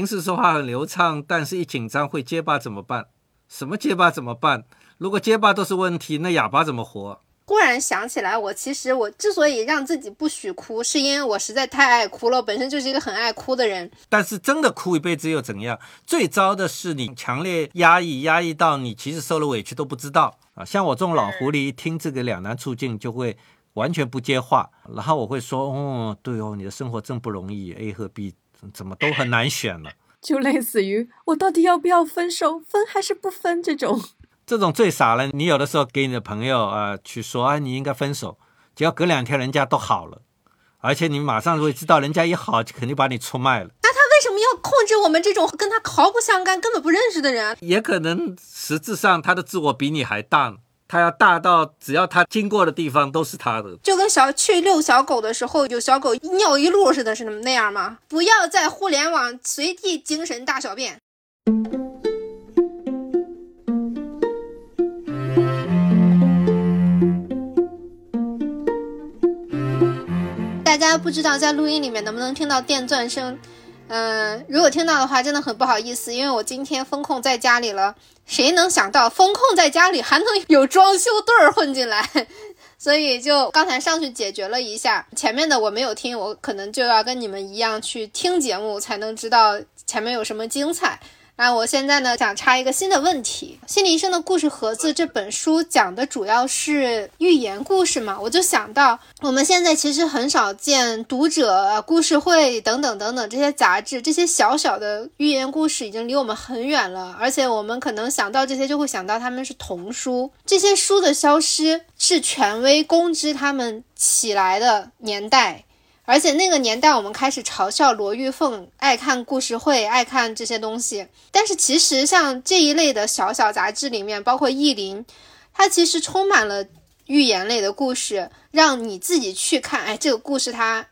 平时说话很流畅，但是一紧张会结巴怎么办？什么结巴怎么办？如果结巴都是问题，那哑巴怎么活？忽然想起来，我其实我之所以让自己不许哭，是因为我实在太爱哭了，我本身就是一个很爱哭的人。但是真的哭一辈子又怎样？最糟的是你强烈压抑，压抑到你其实受了委屈都不知道啊！像我这种老狐狸，一听这个两难处境就会完全不接话，然后我会说：“哦，对哦，你的生活真不容易，A 和 B 怎么都很难选了。”就类似于我到底要不要分手，分还是不分这种。这种最傻了。你有的时候给你的朋友啊去说啊，你应该分手，只要隔两天人家都好了，而且你马上会知道，人家一好就肯定把你出卖了。那他为什么要控制我们这种跟他毫不相干、根本不认识的人？也可能实质上他的自我比你还大，它要大到只要它经过的地方都是它的。就跟小去遛小狗的时候，有小狗尿一路似的，是那么那样吗？不要在互联网随地精神大小便。大家不知道在录音里面能不能听到电钻声，嗯，如果听到的话，真的很不好意思，因为我今天封控在家里了。谁能想到封控在家里还能有装修队儿混进来？所以就刚才上去解决了一下，前面的我没有听，我可能就要跟你们一样去听节目，才能知道前面有什么精彩。那我现在呢，想插一个新的问题：《心理医生的故事盒子》这本书讲的主要是寓言故事嘛？我就想到，我们现在其实很少见读者、故事会等等等等这些杂志，这些小小的寓言故事已经离我们很远了。而且我们可能想到这些，就会想到他们是童书。这些书的消失，是权威公知他们起来的年代。而且那个年代，我们开始嘲笑罗玉凤爱看故事会，爱看这些东西。但是其实像这一类的小小杂志里面，包括意林，它其实充满了寓言类的故事，让你自己去看。哎，这个故事它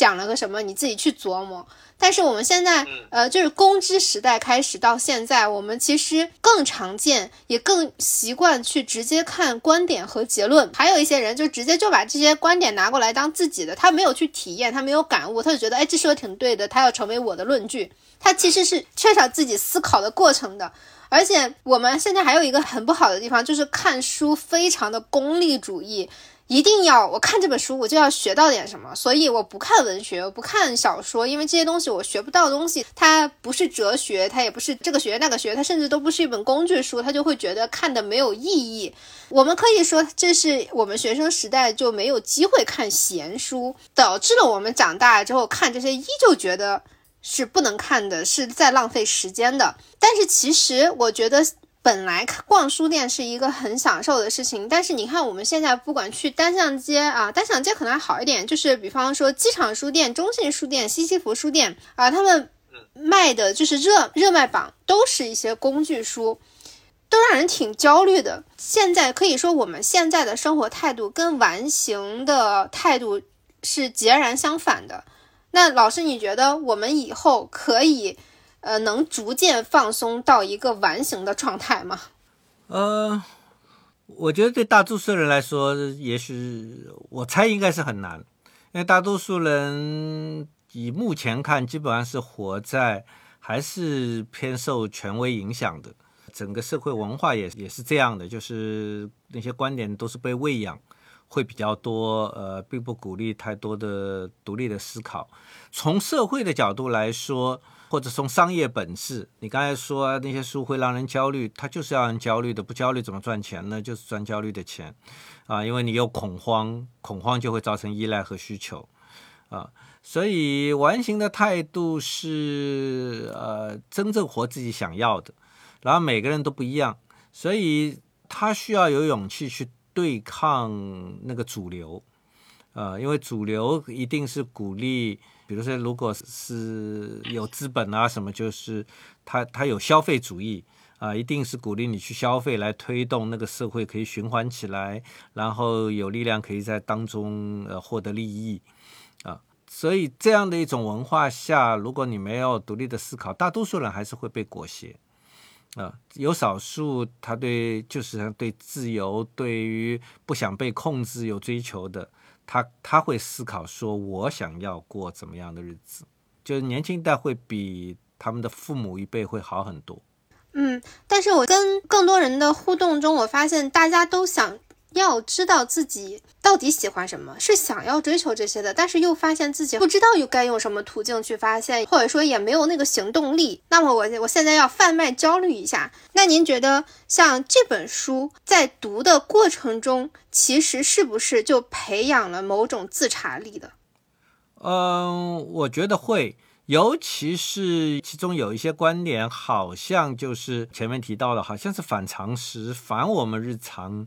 讲了个什么？你自己去琢磨。但是我们现在，呃，就是公知时代开始到现在，我们其实更常见，也更习惯去直接看观点和结论。还有一些人就直接就把这些观点拿过来当自己的，他没有去体验，他没有感悟，他就觉得，哎，这说的挺对的，他要成为我的论据。他其实是缺少自己思考的过程的。而且我们现在还有一个很不好的地方，就是看书非常的功利主义。一定要我看这本书，我就要学到点什么，所以我不看文学，我不看小说，因为这些东西我学不到东西。它不是哲学，它也不是这个学那个学，它甚至都不是一本工具书，他就会觉得看的没有意义。我们可以说，这是我们学生时代就没有机会看闲书，导致了我们长大之后看这些依旧觉得是不能看的，是在浪费时间的。但是其实我觉得。本来逛书店是一个很享受的事情，但是你看我们现在不管去单向街啊，单向街可能还好一点，就是比方说机场书店、中信书店、西西弗书店啊，他们卖的就是热热卖榜，都是一些工具书，都让人挺焦虑的。现在可以说我们现在的生活态度跟完形的态度是截然相反的。那老师，你觉得我们以后可以？呃，能逐渐放松到一个完形的状态吗？呃，我觉得对大多数人来说，也许我猜应该是很难，因为大多数人以目前看，基本上是活在还是偏受权威影响的，整个社会文化也也是这样的，就是那些观点都是被喂养，会比较多，呃，并不鼓励太多的独立的思考。从社会的角度来说。或者从商业本质，你刚才说那些书会让人焦虑，它就是让人焦虑的，不焦虑怎么赚钱呢？就是赚焦虑的钱，啊，因为你有恐慌，恐慌就会造成依赖和需求，啊，所以完形的态度是呃真正活自己想要的，然后每个人都不一样，所以他需要有勇气去对抗那个主流，呃，因为主流一定是鼓励。比如说，如果是有资本啊什么，就是他他有消费主义啊，一定是鼓励你去消费来推动那个社会可以循环起来，然后有力量可以在当中呃获得利益啊。所以这样的一种文化下，如果你没有独立的思考，大多数人还是会被裹挟啊。有少数他对就是对自由、对于不想被控制有追求的。他他会思考说，我想要过怎么样的日子？就是年轻一代会比他们的父母一辈会好很多。嗯，但是我跟更多人的互动中，我发现大家都想要知道自己到底喜欢什么，是想要追求这些的，但是又发现自己不知道又该用什么途径去发现，或者说也没有那个行动力。那么我我现在要贩卖焦虑一下。那您觉得像这本书在读的过程中，其实是不是就培养了某种自查力的？嗯，我觉得会。尤其是其中有一些观点，好像就是前面提到的，好像是反常识、反我们日常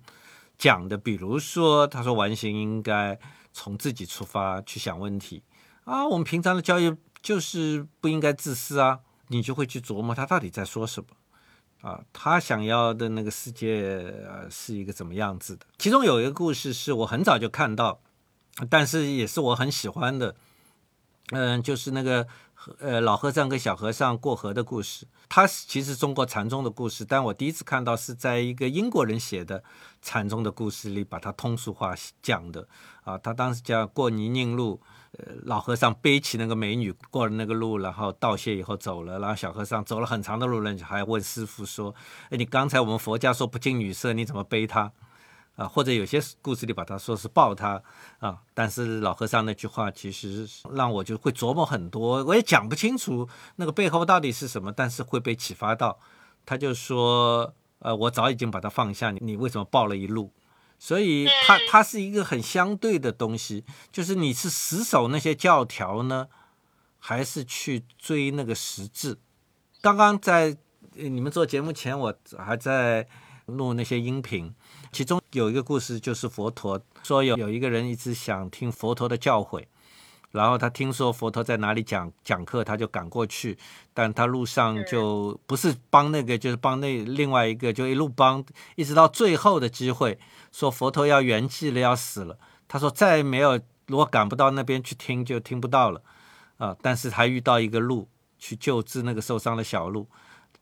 讲的。比如说，他说完形应该从自己出发去想问题啊，我们平常的教育就是不应该自私啊，你就会去琢磨他到底在说什么啊，他想要的那个世界是一个怎么样子的。其中有一个故事是我很早就看到，但是也是我很喜欢的，嗯，就是那个。呃，老和尚跟小和尚过河的故事，它其实中国禅宗的故事，但我第一次看到是在一个英国人写的禅宗的故事里，把它通俗化讲的。啊，他当时讲过泥泞路，呃，老和尚背起那个美女过了那个路，然后道谢以后走了，然后小和尚走了很长的路，人还问师傅说：“哎，你刚才我们佛家说不近女色，你怎么背他？”啊，或者有些故事里把它说是抱他啊，但是老和尚那句话其实让我就会琢磨很多，我也讲不清楚那个背后到底是什么，但是会被启发到。他就说，呃，我早已经把它放下，你你为什么抱了一路？所以它它是一个很相对的东西，就是你是死守那些教条呢，还是去追那个实质？刚刚在你们做节目前，我还在录那些音频。其中有一个故事，就是佛陀说有有一个人一直想听佛陀的教诲，然后他听说佛陀在哪里讲讲课，他就赶过去，但他路上就不是帮那个，就是帮那另外一个，就一路帮，一直到最后的机会，说佛陀要圆寂了，要死了。他说再没有，如果赶不到那边去听，就听不到了啊。但是他遇到一个鹿去救治那个受伤的小鹿，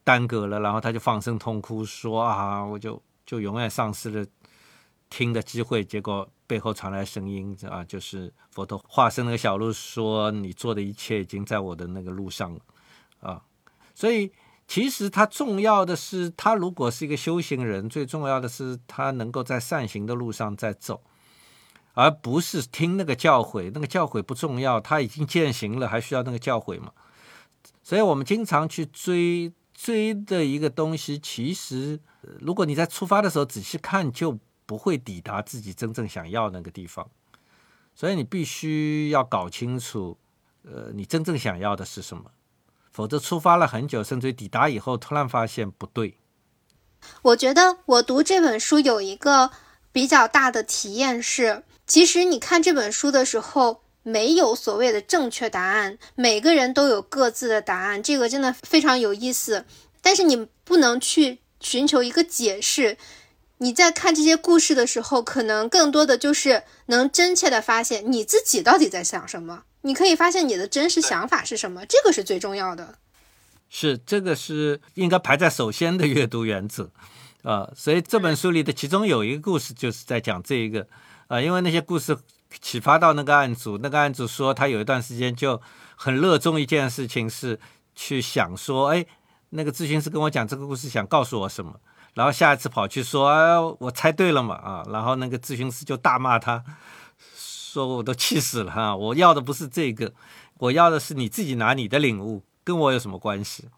耽搁了，然后他就放声痛哭说啊，我就。就永远丧失了听的机会，结果背后传来声音啊，就是佛陀化身那个小鹿说：“你做的一切已经在我的那个路上了啊。”所以其实他重要的是，他如果是一个修行人，最重要的是他能够在善行的路上在走，而不是听那个教诲。那个教诲不重要，他已经践行了，还需要那个教诲吗？所以我们经常去追追的一个东西，其实。如果你在出发的时候仔细看，就不会抵达自己真正想要那个地方。所以你必须要搞清楚，呃，你真正想要的是什么，否则出发了很久，甚至于抵达以后，突然发现不对。我觉得我读这本书有一个比较大的体验是，其实你看这本书的时候，没有所谓的正确答案，每个人都有各自的答案，这个真的非常有意思。但是你不能去。寻求一个解释，你在看这些故事的时候，可能更多的就是能真切的发现你自己到底在想什么。你可以发现你的真实想法是什么，这个是最重要的。是这个是应该排在首先的阅读原则啊。所以这本书里的其中有一个故事就是在讲这一个啊，因为那些故事启发到那个案主，那个案主说他有一段时间就很热衷一件事情，是去想说，哎。那个咨询师跟我讲这个故事，想告诉我什么？然后下一次跑去说：“哎，我猜对了嘛！”啊，然后那个咨询师就大骂他，说：“我都气死了哈！我要的不是这个，我要的是你自己拿你的领悟，跟我有什么关系？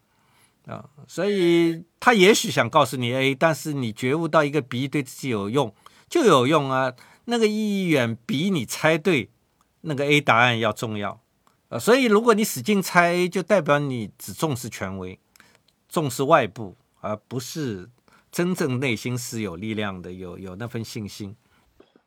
啊！所以他也许想告诉你 A，但是你觉悟到一个 B 对自己有用就有用啊，那个意义远比你猜对那个 A 答案要重要啊！所以如果你使劲猜 A，就代表你只重视权威。重视外部，而不是真正内心是有力量的，有有那份信心。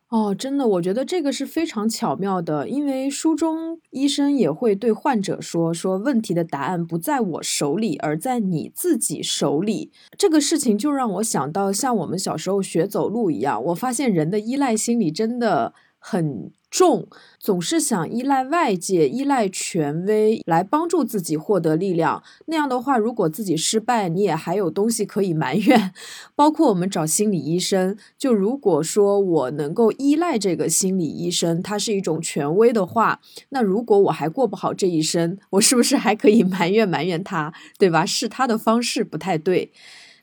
哦，真的，我觉得这个是非常巧妙的，因为书中医生也会对患者说：“说问题的答案不在我手里，而在你自己手里。”这个事情就让我想到，像我们小时候学走路一样，我发现人的依赖心理真的。很重，总是想依赖外界、依赖权威来帮助自己获得力量。那样的话，如果自己失败，你也还有东西可以埋怨。包括我们找心理医生，就如果说我能够依赖这个心理医生，他是一种权威的话，那如果我还过不好这一生，我是不是还可以埋怨埋怨他，对吧？是他的方式不太对。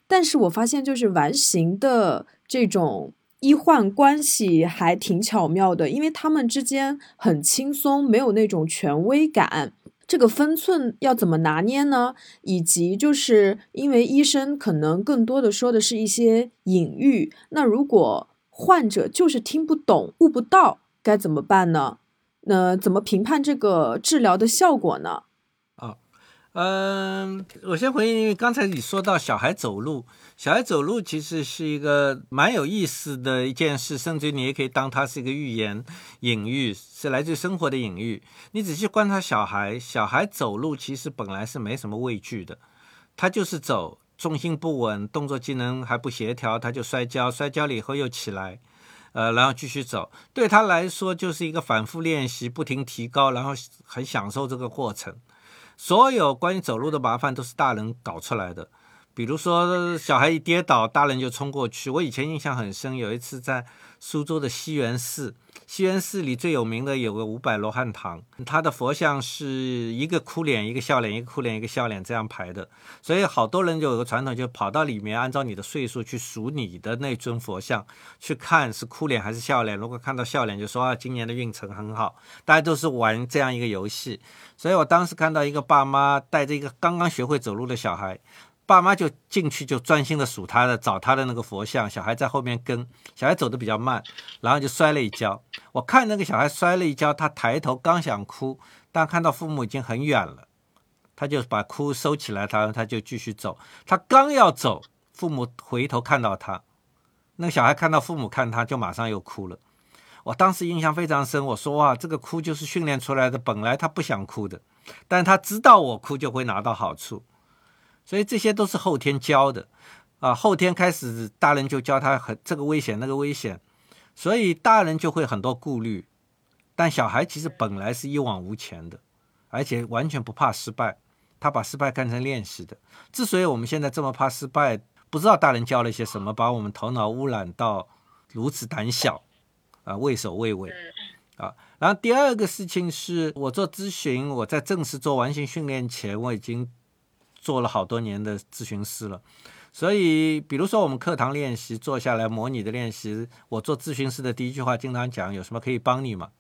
但是我发现，就是完形的这种。医患关系还挺巧妙的，因为他们之间很轻松，没有那种权威感。这个分寸要怎么拿捏呢？以及就是因为医生可能更多的说的是一些隐喻，那如果患者就是听不懂、悟不到，该怎么办呢？那怎么评判这个治疗的效果呢？啊，嗯，我先回应，因为刚才你说到小孩走路。小孩走路其实是一个蛮有意思的一件事，甚至你也可以当它是一个寓言隐喻，是来自生活的隐喻。你仔细观察小孩，小孩走路其实本来是没什么畏惧的，他就是走，重心不稳，动作机能还不协调，他就摔跤，摔跤了以后又起来，呃，然后继续走。对他来说就是一个反复练习，不停提高，然后很享受这个过程。所有关于走路的麻烦都是大人搞出来的。比如说，小孩一跌倒，大人就冲过去。我以前印象很深，有一次在苏州的西园寺，西园寺里最有名的有个五百罗汉堂，它的佛像是一个哭脸，一个笑脸，一个哭脸，一个笑脸这样排的。所以好多人就有个传统，就跑到里面，按照你的岁数去数你的那尊佛像，去看是哭脸还是笑脸。如果看到笑脸，就说啊，今年的运程很好。大家都是玩这样一个游戏。所以我当时看到一个爸妈带着一个刚刚学会走路的小孩。爸妈就进去，就专心的数他的，找他的那个佛像。小孩在后面跟，小孩走的比较慢，然后就摔了一跤。我看那个小孩摔了一跤，他抬头刚想哭，但看到父母已经很远了，他就把哭收起来，他他就继续走。他刚要走，父母回头看到他，那个小孩看到父母看他，就马上又哭了。我当时印象非常深，我说哇，这个哭就是训练出来的，本来他不想哭的，但他知道我哭就会拿到好处。所以这些都是后天教的，啊，后天开始大人就教他很这个危险那个危险，所以大人就会很多顾虑，但小孩其实本来是一往无前的，而且完全不怕失败，他把失败看成练习的。之所以我们现在这么怕失败，不知道大人教了些什么，把我们头脑污染到如此胆小，啊，畏首畏尾，啊。然后第二个事情是我做咨询，我在正式做完形训练前，我已经。做了好多年的咨询师了，所以比如说我们课堂练习坐下来模拟的练习，我做咨询师的第一句话经常讲有什么可以帮你吗？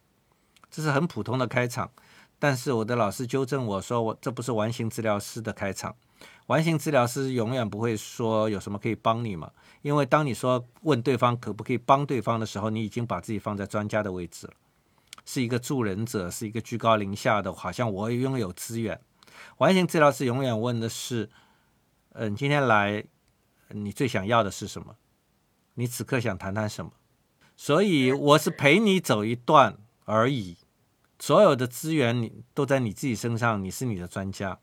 这是很普通的开场，但是我的老师纠正我说我这不是完形治疗师的开场，完形治疗师永远不会说有什么可以帮你吗？因为当你说问对方可不可以帮对方的时候，你已经把自己放在专家的位置了，是一个助人者，是一个居高临下的，好像我拥有资源。完形治疗师永远问的是：“嗯，今天来，你最想要的是什么？你此刻想谈谈什么？”所以我是陪你走一段而已，所有的资源你都在你自己身上，你是你的专家，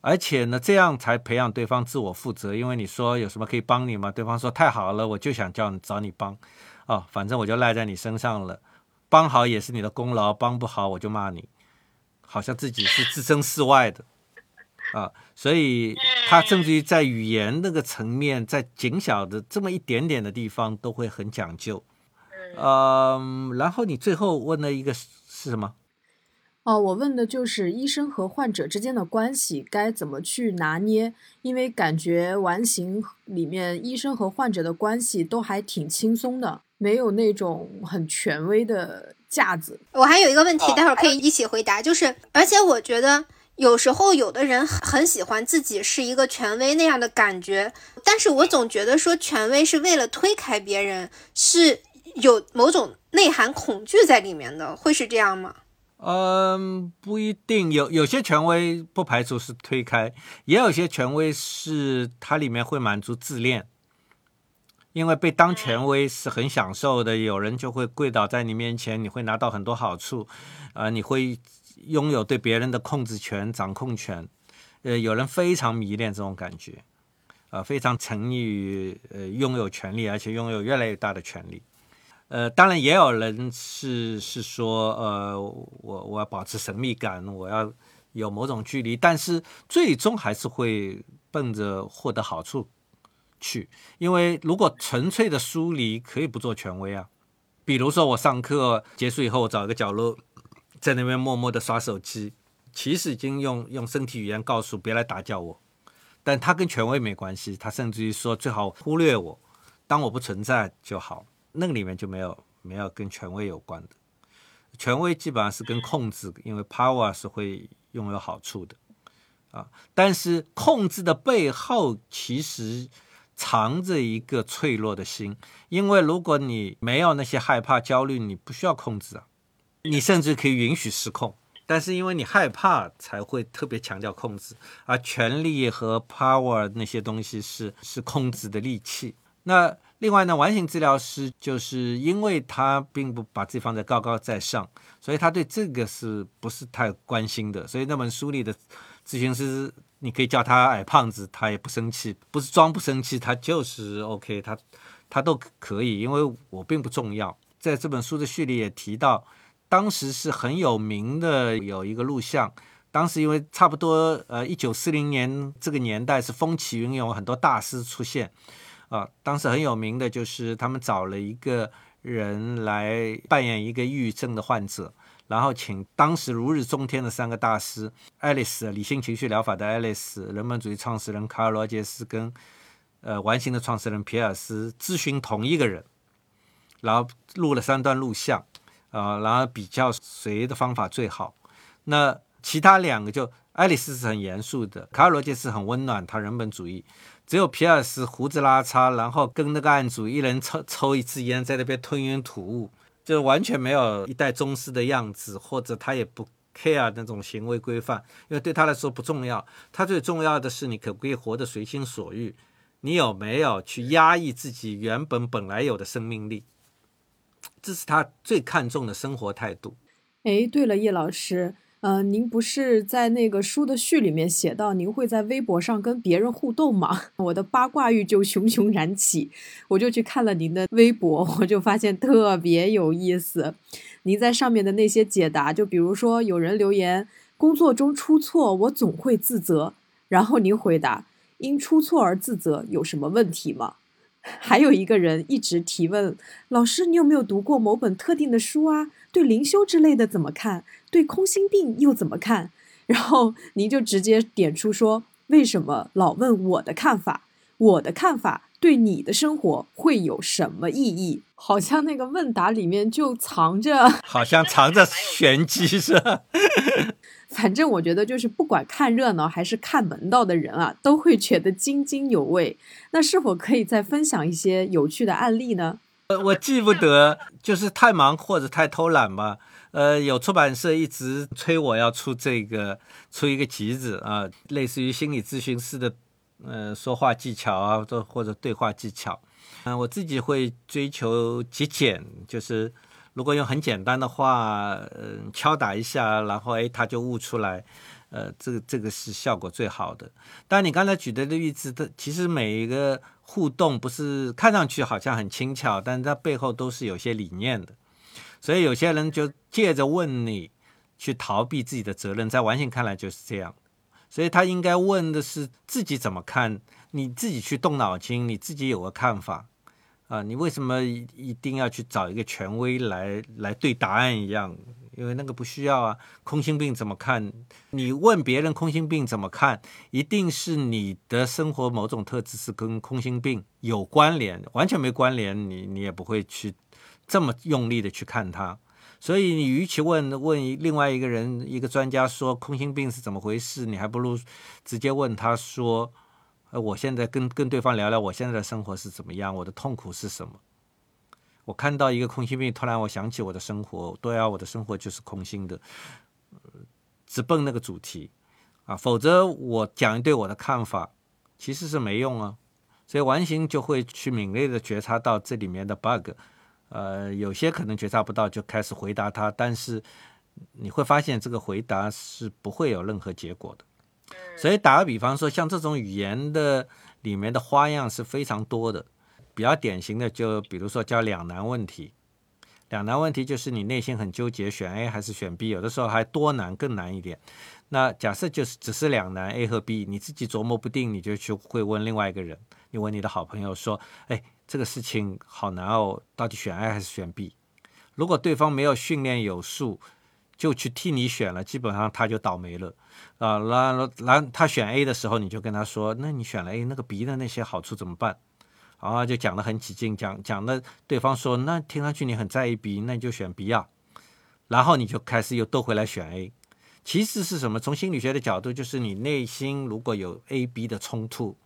而且呢，这样才培养对方自我负责。因为你说有什么可以帮你吗？对方说太好了，我就想叫你找你帮，哦，反正我就赖在你身上了，帮好也是你的功劳，帮不好我就骂你，好像自己是置身事外的。啊，所以他甚至于在语言那个层面，在紧小的这么一点点的地方，都会很讲究。嗯，然后你最后问的一个是什么？哦，我问的就是医生和患者之间的关系该怎么去拿捏？因为感觉完形里面医生和患者的关系都还挺轻松的，没有那种很权威的架子。我还有一个问题，待会儿可以一起回答。就是，而且我觉得。有时候，有的人很喜欢自己是一个权威那样的感觉，但是我总觉得说权威是为了推开别人，是有某种内涵恐惧在里面的，会是这样吗？嗯，不一定，有有些权威不排除是推开，也有些权威是它里面会满足自恋，因为被当权威是很享受的，有人就会跪倒在你面前，你会拿到很多好处，啊，你会。拥有对别人的控制权、掌控权，呃，有人非常迷恋这种感觉，啊，非常沉溺于呃拥有权利，而且拥有越来越大的权利。呃，当然也有人是是说，呃，我我要保持神秘感，我要有某种距离，但是最终还是会奔着获得好处去，因为如果纯粹的疏离，可以不做权威啊。比如说我上课结束以后，我找一个角落，在那边默默的刷手机，其实已经用用身体语言告诉别来打搅我，但他跟权威没关系，他甚至于说最好忽略我，当我不存在就好。那个里面就没有没有跟权威有关的，权威基本上是跟控制，因为 power 是会拥有好处的啊。但是控制的背后其实藏着一个脆弱的心，因为如果你没有那些害怕、焦虑，你不需要控制啊，你甚至可以允许失控。但是因为你害怕，才会特别强调控制，而权力和 power 那些东西是是控制的利器。那另外呢，完形治疗师就是因为他并不把自己放在高高在上，所以他对这个是不是太关心的？所以那本书里的咨询师，你可以叫他矮胖子，他也不生气，不是装不生气，他就是 OK，他他都可以，因为我并不重要。在这本书的序里也提到，当时是很有名的有一个录像，当时因为差不多呃一九四零年这个年代是风起云涌，很多大师出现。啊，当时很有名的就是他们找了一个人来扮演一个抑郁症的患者，然后请当时如日中天的三个大师：爱丽丝理性情绪疗法的爱丽丝、人本主义创始人卡尔罗杰斯跟呃完形的创始人皮尔斯咨询同一个人，然后录了三段录像，啊，然后比较谁的方法最好。那其他两个就爱丽丝是很严肃的，卡尔罗杰斯很温暖，他人本主义。只有皮尔斯胡子拉碴，然后跟那个案主一人抽抽一支烟，在那边吞云吐雾，就完全没有一代宗师的样子，或者他也不 care 那种行为规范，因为对他来说不重要。他最重要的是你可不可以活得随心所欲，你有没有去压抑自己原本本来有的生命力，这是他最看重的生活态度。哎，对了，叶老师。呃，您不是在那个书的序里面写到，您会在微博上跟别人互动吗？我的八卦欲就熊熊燃起，我就去看了您的微博，我就发现特别有意思。您在上面的那些解答，就比如说有人留言，工作中出错，我总会自责，然后您回答，因出错而自责有什么问题吗？还有一个人一直提问，老师，你有没有读过某本特定的书啊？对灵修之类的怎么看？对空心病又怎么看？然后您就直接点出说，为什么老问我的看法？我的看法对你的生活会有什么意义？好像那个问答里面就藏着，好像藏着玄机是吧？反正我觉得，就是不管看热闹还是看门道的人啊，都会觉得津津有味。那是否可以再分享一些有趣的案例呢？呃，我记不得，就是太忙或者太偷懒吧。呃，有出版社一直催我要出这个，出一个集子啊，类似于心理咨询师的，呃，说话技巧啊，或或者对话技巧。嗯，我自己会追求极简，就是。如果用很简单的话，嗯，敲打一下，然后哎，它就悟出来，呃，这个这个是效果最好的。但你刚才举的例子，它其实每一个互动不是看上去好像很轻巧，但它背后都是有些理念的。所以有些人就借着问你去逃避自己的责任，在完形看来就是这样。所以他应该问的是自己怎么看，你自己去动脑筋，你自己有个看法。啊，你为什么一定要去找一个权威来来对答案一样？因为那个不需要啊。空心病怎么看？你问别人空心病怎么看，一定是你的生活某种特质是跟空心病有关联，完全没关联，你你也不会去这么用力的去看它。所以你与其问问另外一个人一个专家说空心病是怎么回事，你还不如直接问他说。呃，我现在跟跟对方聊聊，我现在的生活是怎么样，我的痛苦是什么？我看到一个空心病，突然我想起我的生活，对啊，我的生活就是空心的，直奔那个主题啊，否则我讲一对我的看法其实是没用啊。所以完形就会去敏锐的觉察到这里面的 bug，呃，有些可能觉察不到，就开始回答他，但是你会发现这个回答是不会有任何结果的。所以打个比方说，像这种语言的里面的花样是非常多的，比较典型的就比如说叫两难问题，两难问题就是你内心很纠结，选 A 还是选 B，有的时候还多难更难一点。那假设就是只是两难 A 和 B，你自己琢磨不定，你就去会问另外一个人，你问你的好朋友说：“哎，这个事情好难哦，到底选 A 还是选 B？” 如果对方没有训练有素，就去替你选了，基本上他就倒霉了啊。然后，然后他选 A 的时候，你就跟他说：“那你选了 A，那个 B 的那些好处怎么办？”然后就讲得很起劲，讲讲的对方说：“那听上去你很在意 B，那你就选 B 啊。”然后你就开始又兜回来选 A。其实是什么？从心理学的角度，就是你内心如果有 A、B 的冲突，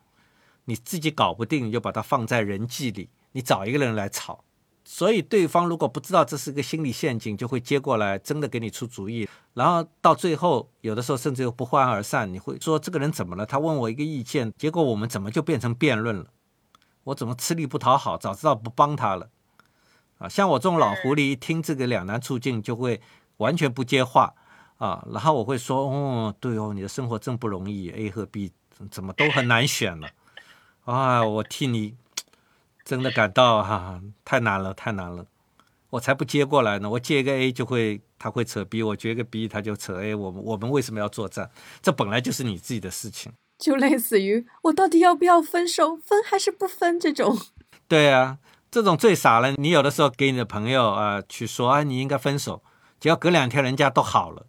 你自己搞不定，你就把它放在人际里，你找一个人来吵。所以对方如果不知道这是个心理陷阱，就会接过来真的给你出主意。然后到最后，有的时候甚至又不欢而散。你会说这个人怎么了？他问我一个意见，结果我们怎么就变成辩论了？我怎么吃力不讨好？早知道不帮他了。啊，像我这种老狐狸，一听这个两难处境，就会完全不接话。啊，然后我会说，哦，对哦，你的生活真不容易，A 和 B 怎么都很难选了，啊，我替你真的感到哈，太难了，太难了，我才不接过来呢，我接一个 A 就会他会扯 B，我接一个 B 他就扯 A，我们我们为什么要作战？这本来就是你自己的事情，就类似于我到底要不要分手，分还是不分这种。对啊，这种最傻了，你有的时候给你的朋友啊去说啊，你应该分手，只要隔两天人家都好了。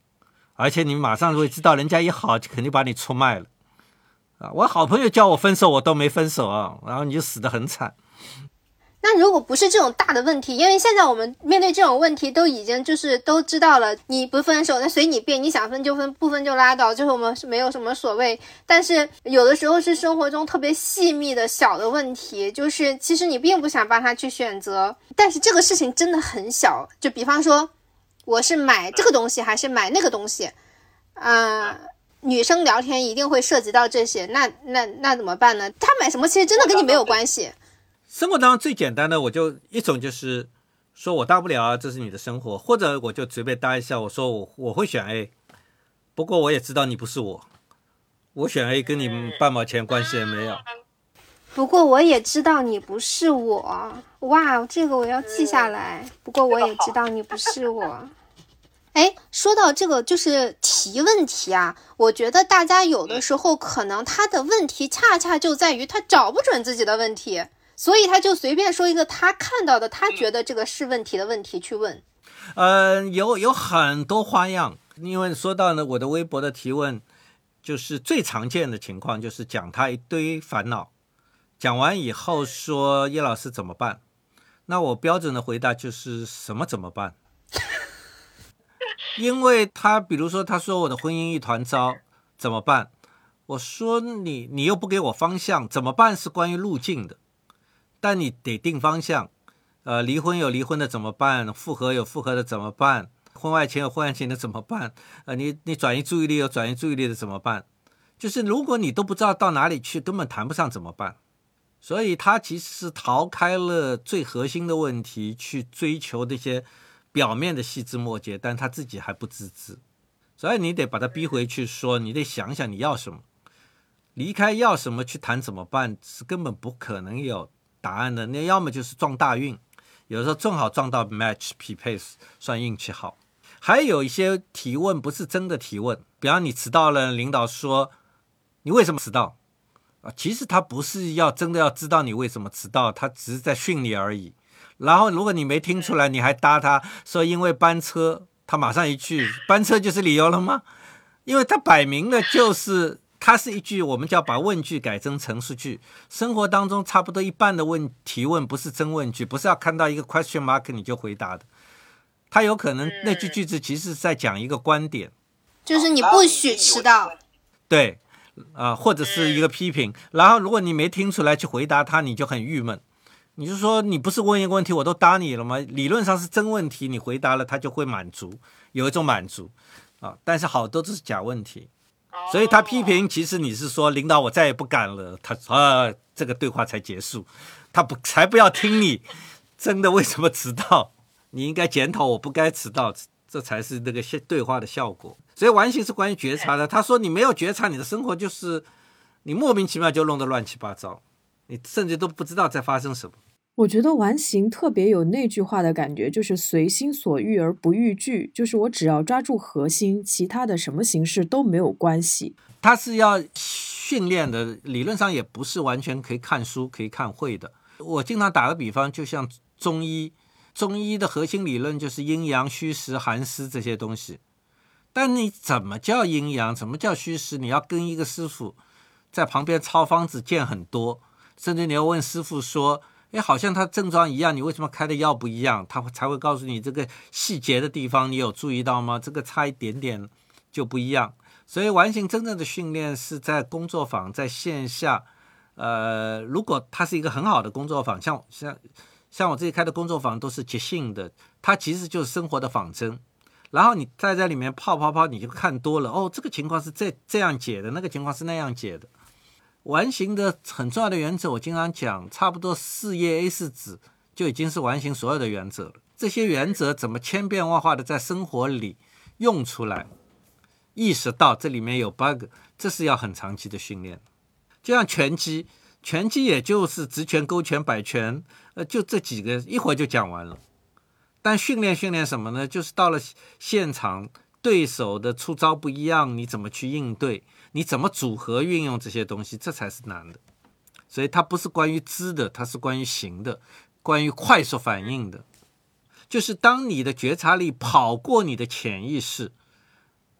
而且你马上会知道，人家一好就肯定把你出卖了，啊！我好朋友叫我分手，我都没分手啊，然后你就死得很惨。那如果不是这种大的问题，因为现在我们面对这种问题都已经就是都知道了，你不分手那随你便，你想分就分，不分就拉倒，就是我们是没有什么所谓。但是有的时候是生活中特别细密的小的问题，就是其实你并不想帮他去选择，但是这个事情真的很小，就比方说。我是买这个东西还是买那个东西？啊，女生聊天一定会涉及到这些，那那那怎么办呢？她买什么其实真的跟你没有关系。生活当中最简单的，我就一种就是说我大不了啊这是你的生活，或者我就随便搭一下，我说我我会选 A，不过我也知道你不是我，我选 A 跟你半毛钱关系也没有。不过我也知道你不是我，哇，这个我要记下来。不过我也知道你不是我。哎，说到这个，就是提问题啊，我觉得大家有的时候可能他的问题恰恰就在于他找不准自己的问题，所以他就随便说一个他看到的，他觉得这个是问题的问题去问。呃，有有很多花样，因为说到呢，我的微博的提问，就是最常见的情况就是讲他一堆烦恼。讲完以后说叶老师怎么办？那我标准的回答就是什么怎么办？因为他比如说他说我的婚姻一团糟怎么办？我说你你又不给我方向，怎么办是关于路径的，但你得定方向。呃，离婚有离婚的怎么办？复合有复合的怎么办？婚外情有婚外情的怎么办？呃，你你转移注意力有转移注意力的怎么办？就是如果你都不知道到哪里去，根本谈不上怎么办。所以他其实是逃开了最核心的问题，去追求那些表面的细枝末节，但他自己还不自知。所以你得把他逼回去，说你得想想你要什么，离开要什么去谈怎么办，是根本不可能有答案的。那要么就是撞大运，有时候正好撞到 match 匹配，算运气好。还有一些提问不是真的提问，比方你迟到了，领导说你为什么迟到？啊，其实他不是要真的要知道你为什么迟到，他只是在训你而已。然后如果你没听出来，你还搭他说因为班车，他马上一句班车就是理由了吗？因为他摆明了就是，他是一句我们叫把问句改成陈述句。生活当中差不多一半的问提问不是真问句，不是要看到一个 question mark 你就回答的。它有可能那句句子其实是在讲一个观点，就是你不许迟到。对。啊，或者是一个批评，然后如果你没听出来去回答他，你就很郁闷。你就说你不是问一个问题，我都答你了吗？理论上是真问题，你回答了他就会满足，有一种满足啊。但是好多都是假问题，所以他批评其实你是说领导我再也不敢了，他啊这个对话才结束，他不才不要听你真的为什么迟到，你应该检讨我不该迟到。这才是那个对话的效果，所以完形是关于觉察的。他说你没有觉察，你的生活就是你莫名其妙就弄得乱七八糟，你甚至都不知道在发生什么。我觉得完形特别有那句话的感觉，就是随心所欲而不逾矩，就是我只要抓住核心，其他的什么形式都没有关系。它是要训练的，理论上也不是完全可以看书可以看会的。我经常打个比方，就像中医，中医的核心理论就是阴阳虚实寒湿这些东西。但你怎么叫阴阳，怎么叫虚实，你要跟一个师傅在旁边抄方子见很多，甚至你要问师傅说。哎，好像他症状一样，你为什么开的药不一样？他会才会告诉你这个细节的地方，你有注意到吗？这个差一点点就不一样。所以完形真正的训练是在工作坊，在线下。呃，如果它是一个很好的工作坊，像像像我自己开的工作坊都是即兴的，它其实就是生活的仿真。然后你再在里面泡泡泡，你就看多了哦，这个情况是这这样解的，那个情况是那样解的。完形的很重要的原则，我经常讲，差不多四页 A 四纸就已经是完形所有的原则了。这些原则怎么千变万化的在生活里用出来，意识到这里面有 bug，这是要很长期的训练。就像拳击，拳击也就是直拳、勾拳、摆拳，呃，就这几个，一会儿就讲完了。但训练训练什么呢？就是到了现场，对手的出招不一样，你怎么去应对？你怎么组合运用这些东西，这才是难的。所以它不是关于知的，它是关于行的，关于快速反应的。就是当你的觉察力跑过你的潜意识，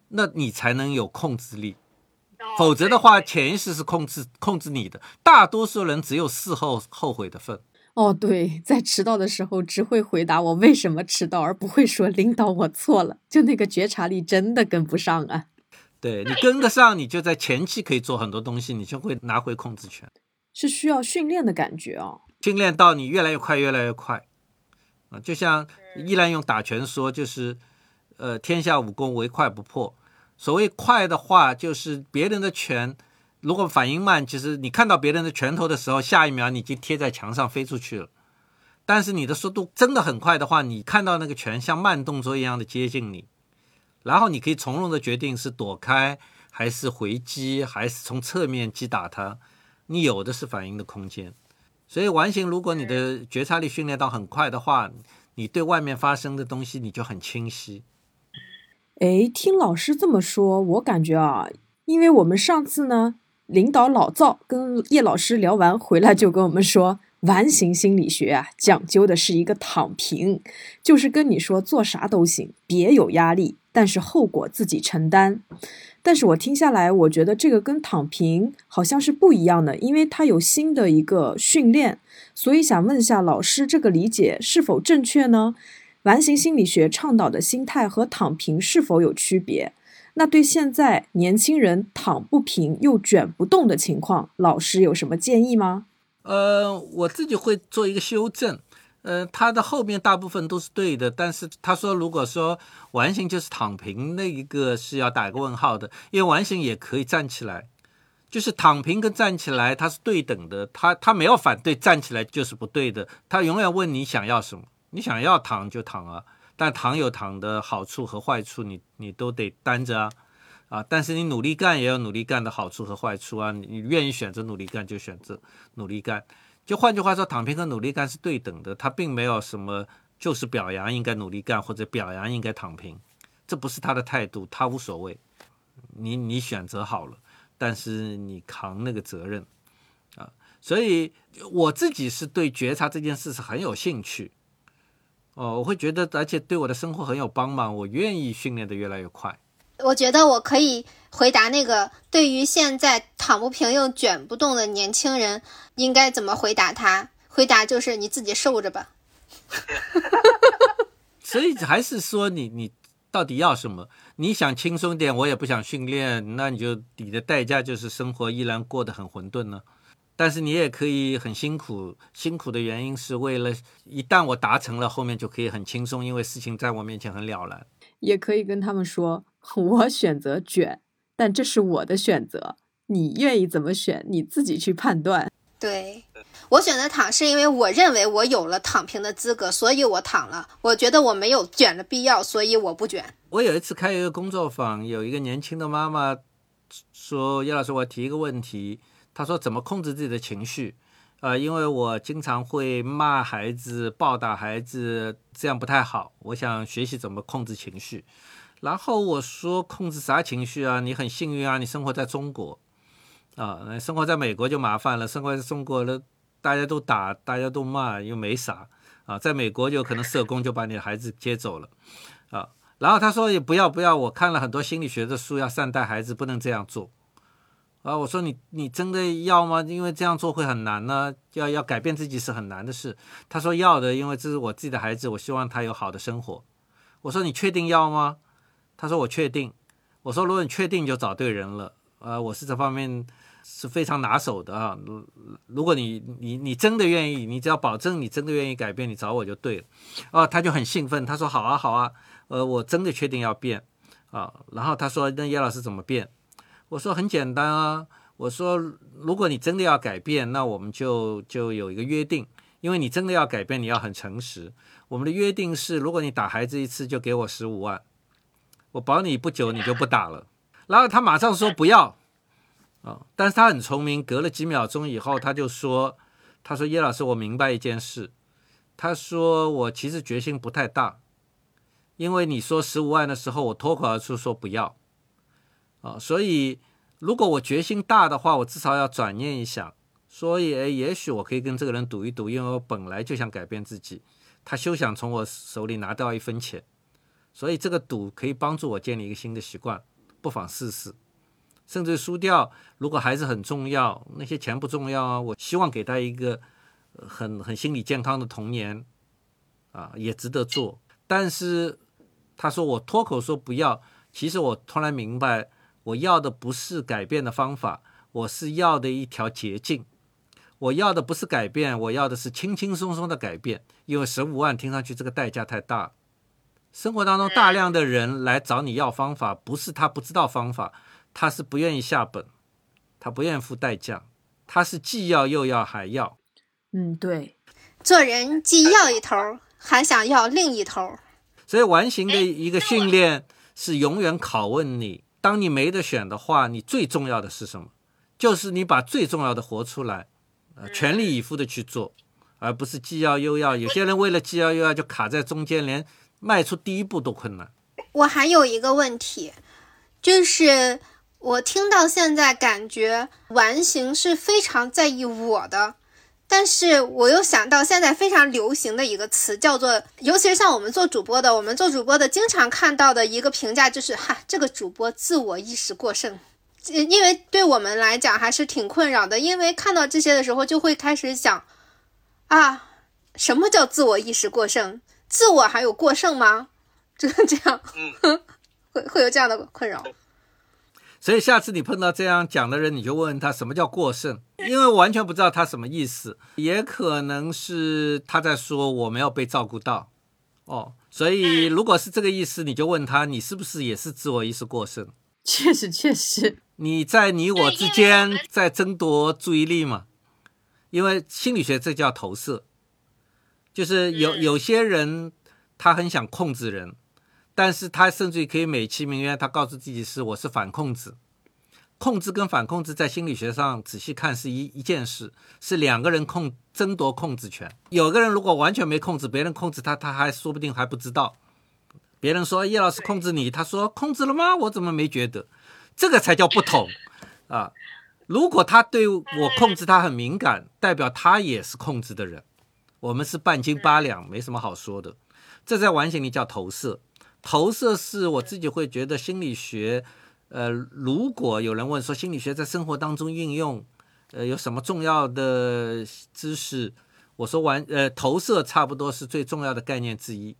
那你才能有控制力。否则的话，潜意识是控制控制你的。大多数人只有事后后悔的份。哦，对，在迟到的时候只会回答我为什么迟到，而不会说领导我错了。就那个觉察力真的跟不上啊。对你跟得上，你就在前期可以做很多东西，你就会拿回控制权。是需要训练的感觉哦，训练到你越来越快，越来越快啊！就像依然用打拳说，就是呃，天下武功唯快不破。所谓快的话，就是别人的拳如果反应慢，其实你看到别人的拳头的时候，下一秒你就贴在墙上飞出去了。但是你的速度真的很快的话，你看到那个拳像慢动作一样的接近你。然后你可以从容的决定是躲开还是回击，还是从侧面击打他。你有的是反应的空间。所以完形，如果你的觉察力训练到很快的话，你对外面发生的东西你就很清晰。哎，听老师这么说，我感觉啊，因为我们上次呢，领导老赵跟叶老师聊完回来就跟我们说。完形心理学啊，讲究的是一个躺平，就是跟你说做啥都行，别有压力，但是后果自己承担。但是我听下来，我觉得这个跟躺平好像是不一样的，因为它有新的一个训练。所以想问一下老师，这个理解是否正确呢？完形心理学倡导的心态和躺平是否有区别？那对现在年轻人躺不平又卷不动的情况，老师有什么建议吗？呃，我自己会做一个修正。呃，他的后面大部分都是对的，但是他说，如果说完形就是躺平，那一个是要打一个问号的，因为完形也可以站起来，就是躺平跟站起来它是对等的，他他没有反对站起来就是不对的，他永远问你想要什么，你想要躺就躺啊，但躺有躺的好处和坏处，你你都得担着啊。啊，但是你努力干也有努力干的好处和坏处啊！你愿意选择努力干就选择努力干，就换句话说，躺平和努力干是对等的，他并没有什么就是表扬应该努力干或者表扬应该躺平，这不是他的态度，他无所谓。你你选择好了，但是你扛那个责任啊！所以我自己是对觉察这件事是很有兴趣哦，我会觉得而且对我的生活很有帮忙，我愿意训练的越来越快。我觉得我可以回答那个，对于现在躺不平又卷不动的年轻人，应该怎么回答他？回答就是你自己受着吧。所以还是说你你到底要什么？你想轻松点，我也不想训练，那你就你的代价就是生活依然过得很混沌呢。但是你也可以很辛苦，辛苦的原因是为了一旦我达成了，后面就可以很轻松，因为事情在我面前很了然。也可以跟他们说。我选择卷，但这是我的选择。你愿意怎么选，你自己去判断。对我选择躺，是因为我认为我有了躺平的资格，所以我躺了。我觉得我没有卷的必要，所以我不卷。我有一次开一个工作坊，有一个年轻的妈妈说：“叶老师，我提一个问题。”她说：“怎么控制自己的情绪？呃，因为我经常会骂孩子、暴打孩子，这样不太好。我想学习怎么控制情绪。然后我说控制啥情绪啊？你很幸运啊，你生活在中国啊，生活在美国就麻烦了。生活在中国了，大家都打，大家都骂，又没啥啊。在美国就可能社工就把你的孩子接走了啊。然后他说也不要不要，我看了很多心理学的书，要善待孩子，不能这样做。啊，我说你你真的要吗？因为这样做会很难呢，要要改变自己是很难的事。他说要的，因为这是我自己的孩子，我希望他有好的生活。我说你确定要吗？他说我确定。我说如果你确定，就找对人了。呃，我是这方面是非常拿手的啊。如如果你你你真的愿意，你只要保证你真的愿意改变，你找我就对了。哦，他就很兴奋，他说好啊好啊，呃，我真的确定要变啊。然后他说那叶老师怎么变？我说很简单啊，我说如果你真的要改变，那我们就就有一个约定，因为你真的要改变，你要很诚实。我们的约定是，如果你打孩子一次，就给我十五万，我保你不久你就不打了。然后他马上说不要。啊，但是他很聪明，隔了几秒钟以后，他就说，他说叶老师，我明白一件事，他说我其实决心不太大，因为你说十五万的时候，我脱口而出说不要。啊，所以如果我决心大的话，我至少要转念一想，所以也许我可以跟这个人赌一赌，因为我本来就想改变自己，他休想从我手里拿到一分钱，所以这个赌可以帮助我建立一个新的习惯，不妨试试。甚至输掉，如果孩子很重要，那些钱不重要啊，我希望给他一个很很心理健康的童年，啊，也值得做。但是他说我脱口说不要，其实我突然明白。我要的不是改变的方法，我是要的一条捷径。我要的不是改变，我要的是轻轻松松的改变。因为十五万听上去这个代价太大。生活当中大量的人来找你要方法，不是他不知道方法，他是不愿意下本，他不愿意付代价，他是既要又要还要。嗯，对，做人既要一头，还想要另一头。所以完形的一个训练是永远拷问你。当你没得选的话，你最重要的是什么？就是你把最重要的活出来，呃，全力以赴的去做，而不是既要又要。有些人为了既要又要，就卡在中间，连迈出第一步都困难。我还有一个问题，就是我听到现在感觉完形是非常在意我的。但是我又想到现在非常流行的一个词，叫做，尤其是像我们做主播的，我们做主播的经常看到的一个评价就是，哈，这个主播自我意识过剩。因为对我们来讲还是挺困扰的，因为看到这些的时候就会开始想，啊，什么叫自我意识过剩？自我还有过剩吗？就是这样，会会有这样的困扰。所以下次你碰到这样讲的人，你就问他什么叫过剩，因为完全不知道他什么意思，也可能是他在说我没有被照顾到，哦，所以如果是这个意思，你就问他，你是不是也是自我意识过剩？确实，确实，你在你我之间在争夺注意力嘛？因为心理学这叫投射，就是有有些人他很想控制人。但是他甚至于可以美其名曰，他告诉自己是我是反控制，控制跟反控制在心理学上仔细看是一一件事，是两个人控争夺控制权。有个人如果完全没控制，别人控制他，他还说不定还不知道。别人说叶老师控制你，他说控制了吗？我怎么没觉得？这个才叫不同啊！如果他对我控制他很敏感，代表他也是控制的人。我们是半斤八两，没什么好说的。这在完形里叫投射。投射是我自己会觉得心理学，呃，如果有人问说心理学在生活当中运用，呃，有什么重要的知识？我说完，呃，投射差不多是最重要的概念之一。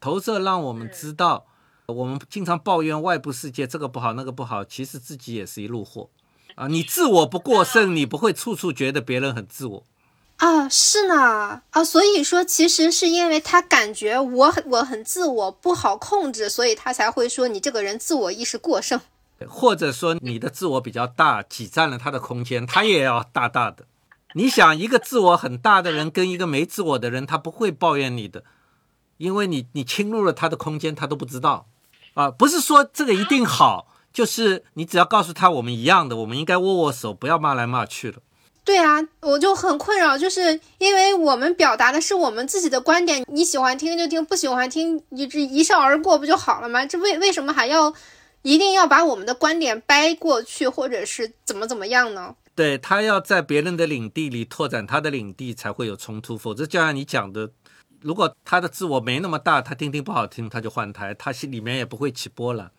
投射让我们知道，我们经常抱怨外部世界这个不好那个不好，其实自己也是一路货啊。你自我不过剩，你不会处处觉得别人很自我。啊，是呢，啊，所以说其实是因为他感觉我很我很自我不好控制，所以他才会说你这个人自我意识过剩，或者说你的自我比较大，挤占了他的空间，他也要大大的。你想一个自我很大的人跟一个没自我的人，他不会抱怨你的，因为你你侵入了他的空间，他都不知道。啊，不是说这个一定好，就是你只要告诉他我们一样的，我们应该握握手，不要骂来骂去了。对啊，我就很困扰，就是因为我们表达的是我们自己的观点，你喜欢听就听，不喜欢听你这一笑而过不就好了吗？这为为什么还要一定要把我们的观点掰过去，或者是怎么怎么样呢？对他要在别人的领地里拓展他的领地，才会有冲突。否则，就像你讲的，如果他的自我没那么大，他听听不好听，他就换台，他心里面也不会起波澜。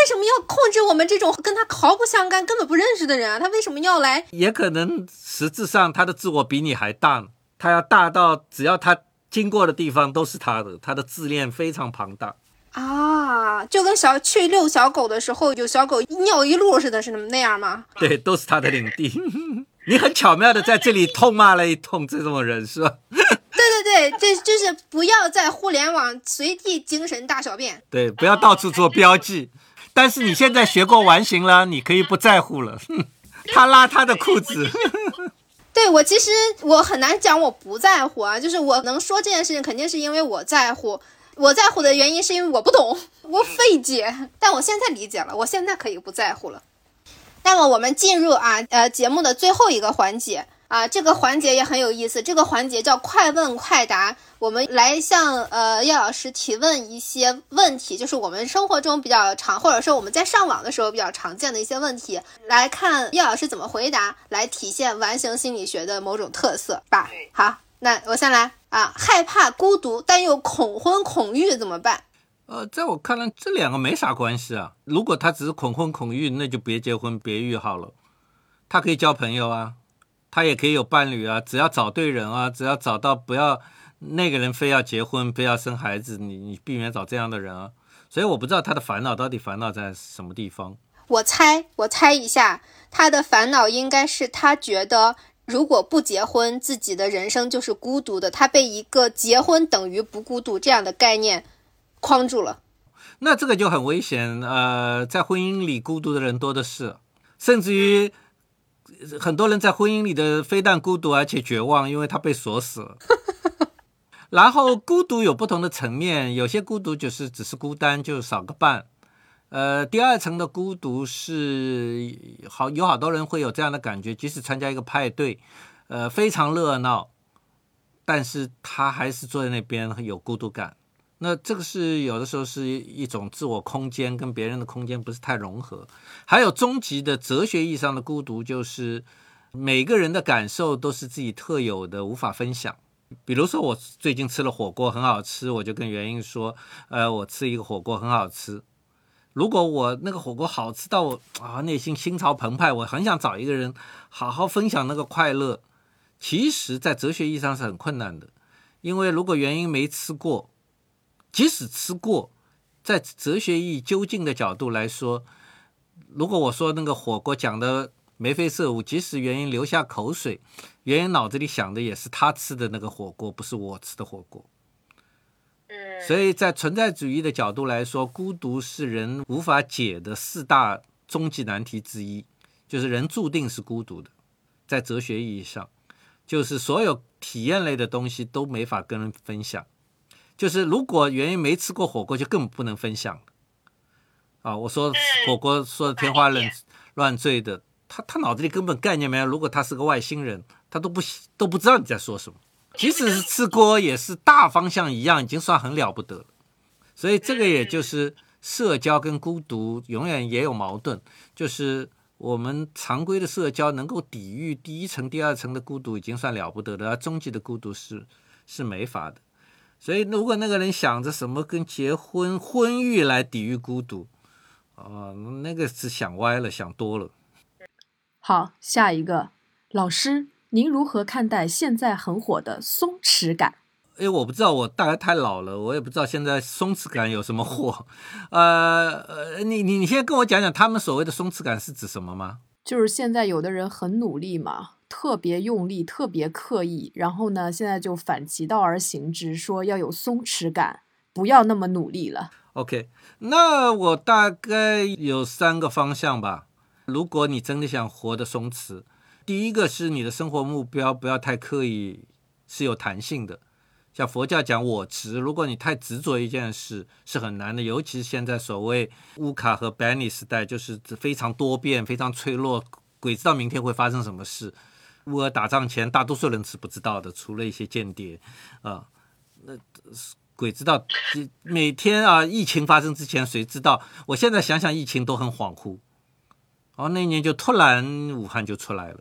为什么要控制我们这种跟他毫不相干、根本不认识的人啊？他为什么要来？也可能实质上他的自我比你还大呢。他要大到只要他经过的地方都是他的，他的自恋非常庞大。啊，就跟小去遛小狗的时候，有小狗尿一路似的，是那么那样吗？对，都是他的领地。你很巧妙的在这里痛骂了一通这种人，是吧？对对对，这就是不要在互联网随地精神大小便。对，不要到处做标记。但是你现在学过完形了，你可以不在乎了。他拉他的裤子。对我其实我很难讲我不在乎啊，就是我能说这件事情，肯定是因为我在乎。我在乎的原因是因为我不懂，我费解，但我现在理解了，我现在可以不在乎了。那么我们进入啊呃节目的最后一个环节啊，这个环节也很有意思，这个环节叫快问快答，我们来向呃叶老师提问一些问题，就是我们生活中比较常，或者说我们在上网的时候比较常见的一些问题，来看叶老师怎么回答，来体现完形心理学的某种特色吧。好，那我先来。啊，害怕孤独，但又恐婚恐育怎么办？呃，在我看来，这两个没啥关系啊。如果他只是恐婚恐育，那就别结婚别育好了。他可以交朋友啊，他也可以有伴侣啊，只要找对人啊，只要找到不要那个人非要结婚，非要生孩子，你你避免找这样的人啊。所以我不知道他的烦恼到底烦恼在什么地方。我猜，我猜一下，他的烦恼应该是他觉得。如果不结婚，自己的人生就是孤独的。他被一个结婚等于不孤独这样的概念框住了，那这个就很危险。呃，在婚姻里孤独的人多的是，甚至于很多人在婚姻里的非但孤独，而且绝望，因为他被锁死了。然后孤独有不同的层面，有些孤独就是只是孤单，就少个伴。呃，第二层的孤独是好，有好多人会有这样的感觉，即使参加一个派对，呃，非常热闹，但是他还是坐在那边有孤独感。那这个是有的时候是一种自我空间跟别人的空间不是太融合。还有终极的哲学意义上的孤独，就是每个人的感受都是自己特有的，无法分享。比如说我最近吃了火锅很好吃，我就跟原因说，呃，我吃一个火锅很好吃。如果我那个火锅好吃到我啊内心心潮澎湃，我很想找一个人好好分享那个快乐。其实，在哲学意义上是很困难的，因为如果原因没吃过，即使吃过，在哲学意义究竟的角度来说，如果我说那个火锅讲的眉飞色舞，即使原因流下口水，原因脑子里想的也是他吃的那个火锅，不是我吃的火锅。所以在存在主义的角度来说，孤独是人无法解的四大终极难题之一，就是人注定是孤独的。在哲学意义上，就是所有体验类的东西都没法跟人分享。就是如果原因没吃过火锅，就更不能分享啊，我说火锅说的天花乱乱坠的，他他脑子里根本概念没有。如果他是个外星人，他都不都不知道你在说什么。即使是吃锅，也是大方向一样，已经算很了不得了。所以这个也就是社交跟孤独永远也有矛盾，就是我们常规的社交能够抵御第一层、第二层的孤独，已经算了不得的，而终极的孤独是是没法的。所以如果那个人想着什么跟结婚、婚育来抵御孤独，啊，那个是想歪了，想多了。好，下一个老师。您如何看待现在很火的松弛感？因为，我不知道，我大概太老了，我也不知道现在松弛感有什么货。呃呃，你你你先跟我讲讲，他们所谓的松弛感是指什么吗？就是现在有的人很努力嘛，特别用力，特别刻意，然后呢，现在就反其道而行之，说要有松弛感，不要那么努力了。OK，那我大概有三个方向吧。如果你真的想活得松弛。第一个是你的生活目标不要太刻意，是有弹性的。像佛教讲我执，如果你太执着一件事是很难的，尤其是现在所谓乌卡和 Benny 时代，就是非常多变、非常脆弱，鬼知道明天会发生什么事。乌俄打仗前，大多数人是不知道的，除了一些间谍啊，那鬼知道。每天啊，疫情发生之前，谁知道？我现在想想，疫情都很恍惚。哦，那年就突然武汉就出来了，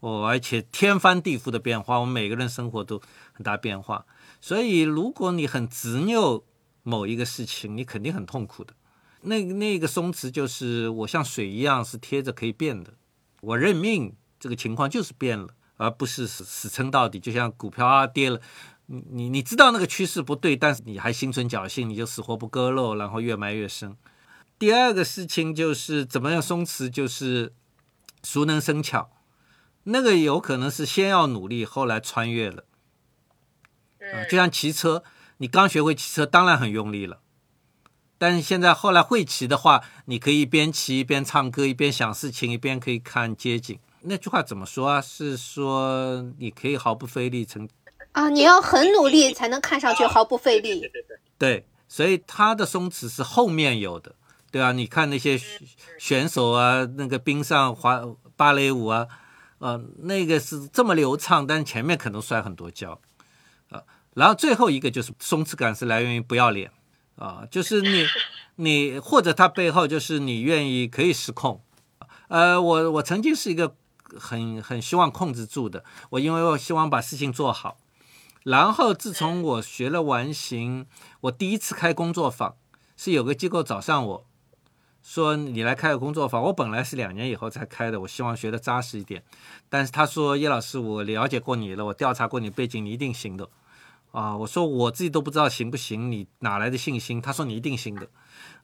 哦，而且天翻地覆的变化，我们每个人生活都很大变化。所以，如果你很执拗某一个事情，你肯定很痛苦的。那那个松弛就是我像水一样是贴着可以变的，我认命，这个情况就是变了，而不是死死撑到底。就像股票啊跌了，你你你知道那个趋势不对，但是你还心存侥幸，你就死活不割肉，然后越埋越深。第二个事情就是怎么样松弛，就是熟能生巧，那个有可能是先要努力，后来穿越了。啊，就像骑车，你刚学会骑车，当然很用力了。但是现在后来会骑的话，你可以一边骑一边唱歌，一边想事情，一边可以看街景。那句话怎么说啊？是说你可以毫不费力成啊？你要很努力才能看上去毫不费力。对对对。对，所以他的松弛是后面有的，对啊，你看那些选手啊，那个冰上滑芭蕾舞啊，呃，那个是这么流畅，但前面可能摔很多跤，啊，然后最后一个就是松弛感是来源于不要脸。啊，就是你，你或者他背后就是你愿意可以失控，呃，我我曾经是一个很很希望控制住的，我因为我希望把事情做好，然后自从我学了完形，我第一次开工作坊是有个机构找上我说你来开个工作坊，我本来是两年以后才开的，我希望学的扎实一点，但是他说叶老师，我了解过你了，我调查过你背景，你一定行的。啊，我说我自己都不知道行不行，你哪来的信心？他说你一定行的，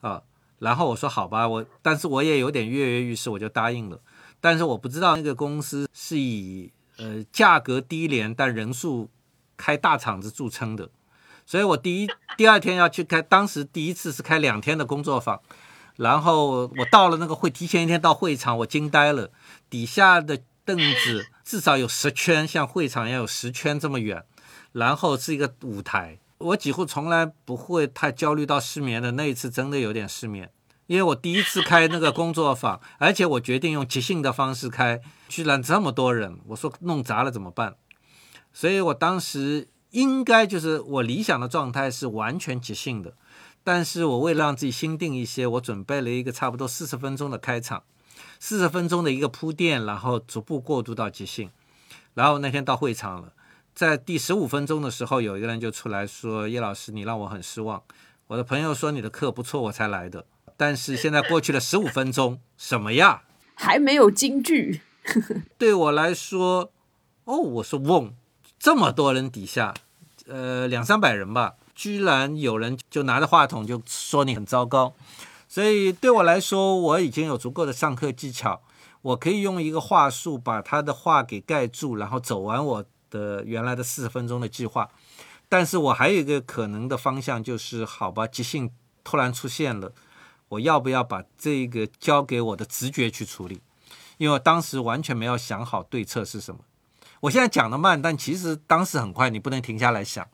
啊，然后我说好吧，我但是我也有点跃跃欲试，我就答应了。但是我不知道那个公司是以呃价格低廉但人数开大厂子著称的，所以我第一第二天要去开，当时第一次是开两天的工作坊，然后我到了那个会提前一天到会场，我惊呆了，底下的凳子至少有十圈，像会场要有十圈这么远。然后是一个舞台，我几乎从来不会太焦虑到失眠的。那一次真的有点失眠，因为我第一次开那个工作坊，而且我决定用即兴的方式开，居然这么多人，我说弄砸了怎么办？所以我当时应该就是我理想的状态是完全即兴的，但是我为了让自己心定一些，我准备了一个差不多四十分钟的开场，四十分钟的一个铺垫，然后逐步过渡到即兴，然后那天到会场了。在第十五分钟的时候，有一个人就出来说：“叶老师，你让我很失望。我的朋友说你的课不错，我才来的。但是现在过去了十五分钟，什么呀？还没有京剧。对我来说，哦，我说嗡，这么多人底下，呃，两三百人吧，居然有人就拿着话筒就说你很糟糕。所以对我来说，我已经有足够的上课技巧，我可以用一个话术把他的话给盖住，然后走完我。”的原来的四十分钟的计划，但是我还有一个可能的方向，就是好吧，即兴突然出现了，我要不要把这个交给我的直觉去处理？因为我当时完全没有想好对策是什么。我现在讲的慢，但其实当时很快，你不能停下来想。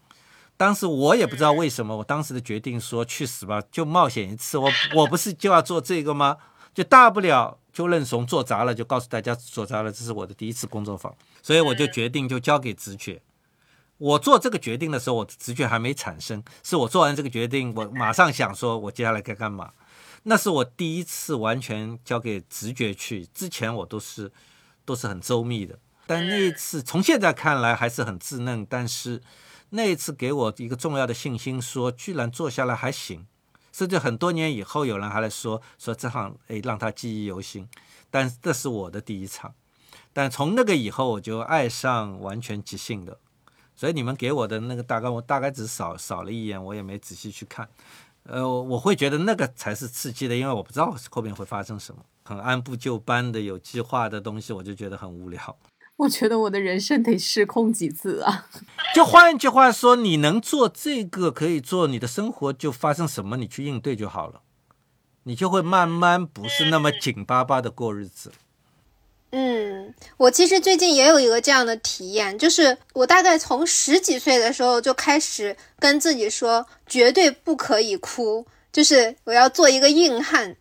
当时我也不知道为什么，我当时的决定说去死吧，就冒险一次。我我不是就要做这个吗？就大不了就认怂做砸了，就告诉大家做砸了，这是我的第一次工作坊。所以我就决定就交给直觉。我做这个决定的时候，我的直觉还没产生，是我做完这个决定，我马上想说，我接下来该干嘛。那是我第一次完全交给直觉去，之前我都是都是很周密的。但那一次，从现在看来还是很稚嫩，但是那一次给我一个重要的信心，说居然做下来还行，甚至很多年以后有人还来说说这行，哎，让他记忆犹新。但这是我的第一场。但从那个以后，我就爱上完全即兴的，所以你们给我的那个大纲，我大概只扫扫了一眼，我也没仔细去看。呃，我会觉得那个才是刺激的，因为我不知道后面会发生什么。很按部就班的、有计划的东西，我就觉得很无聊。我觉得我的人生得失控几次啊！就换一句话说，你能做这个可以做，你的生活就发生什么，你去应对就好了，你就会慢慢不是那么紧巴巴的过日子。嗯，我其实最近也有一个这样的体验，就是我大概从十几岁的时候就开始跟自己说，绝对不可以哭，就是我要做一个硬汉。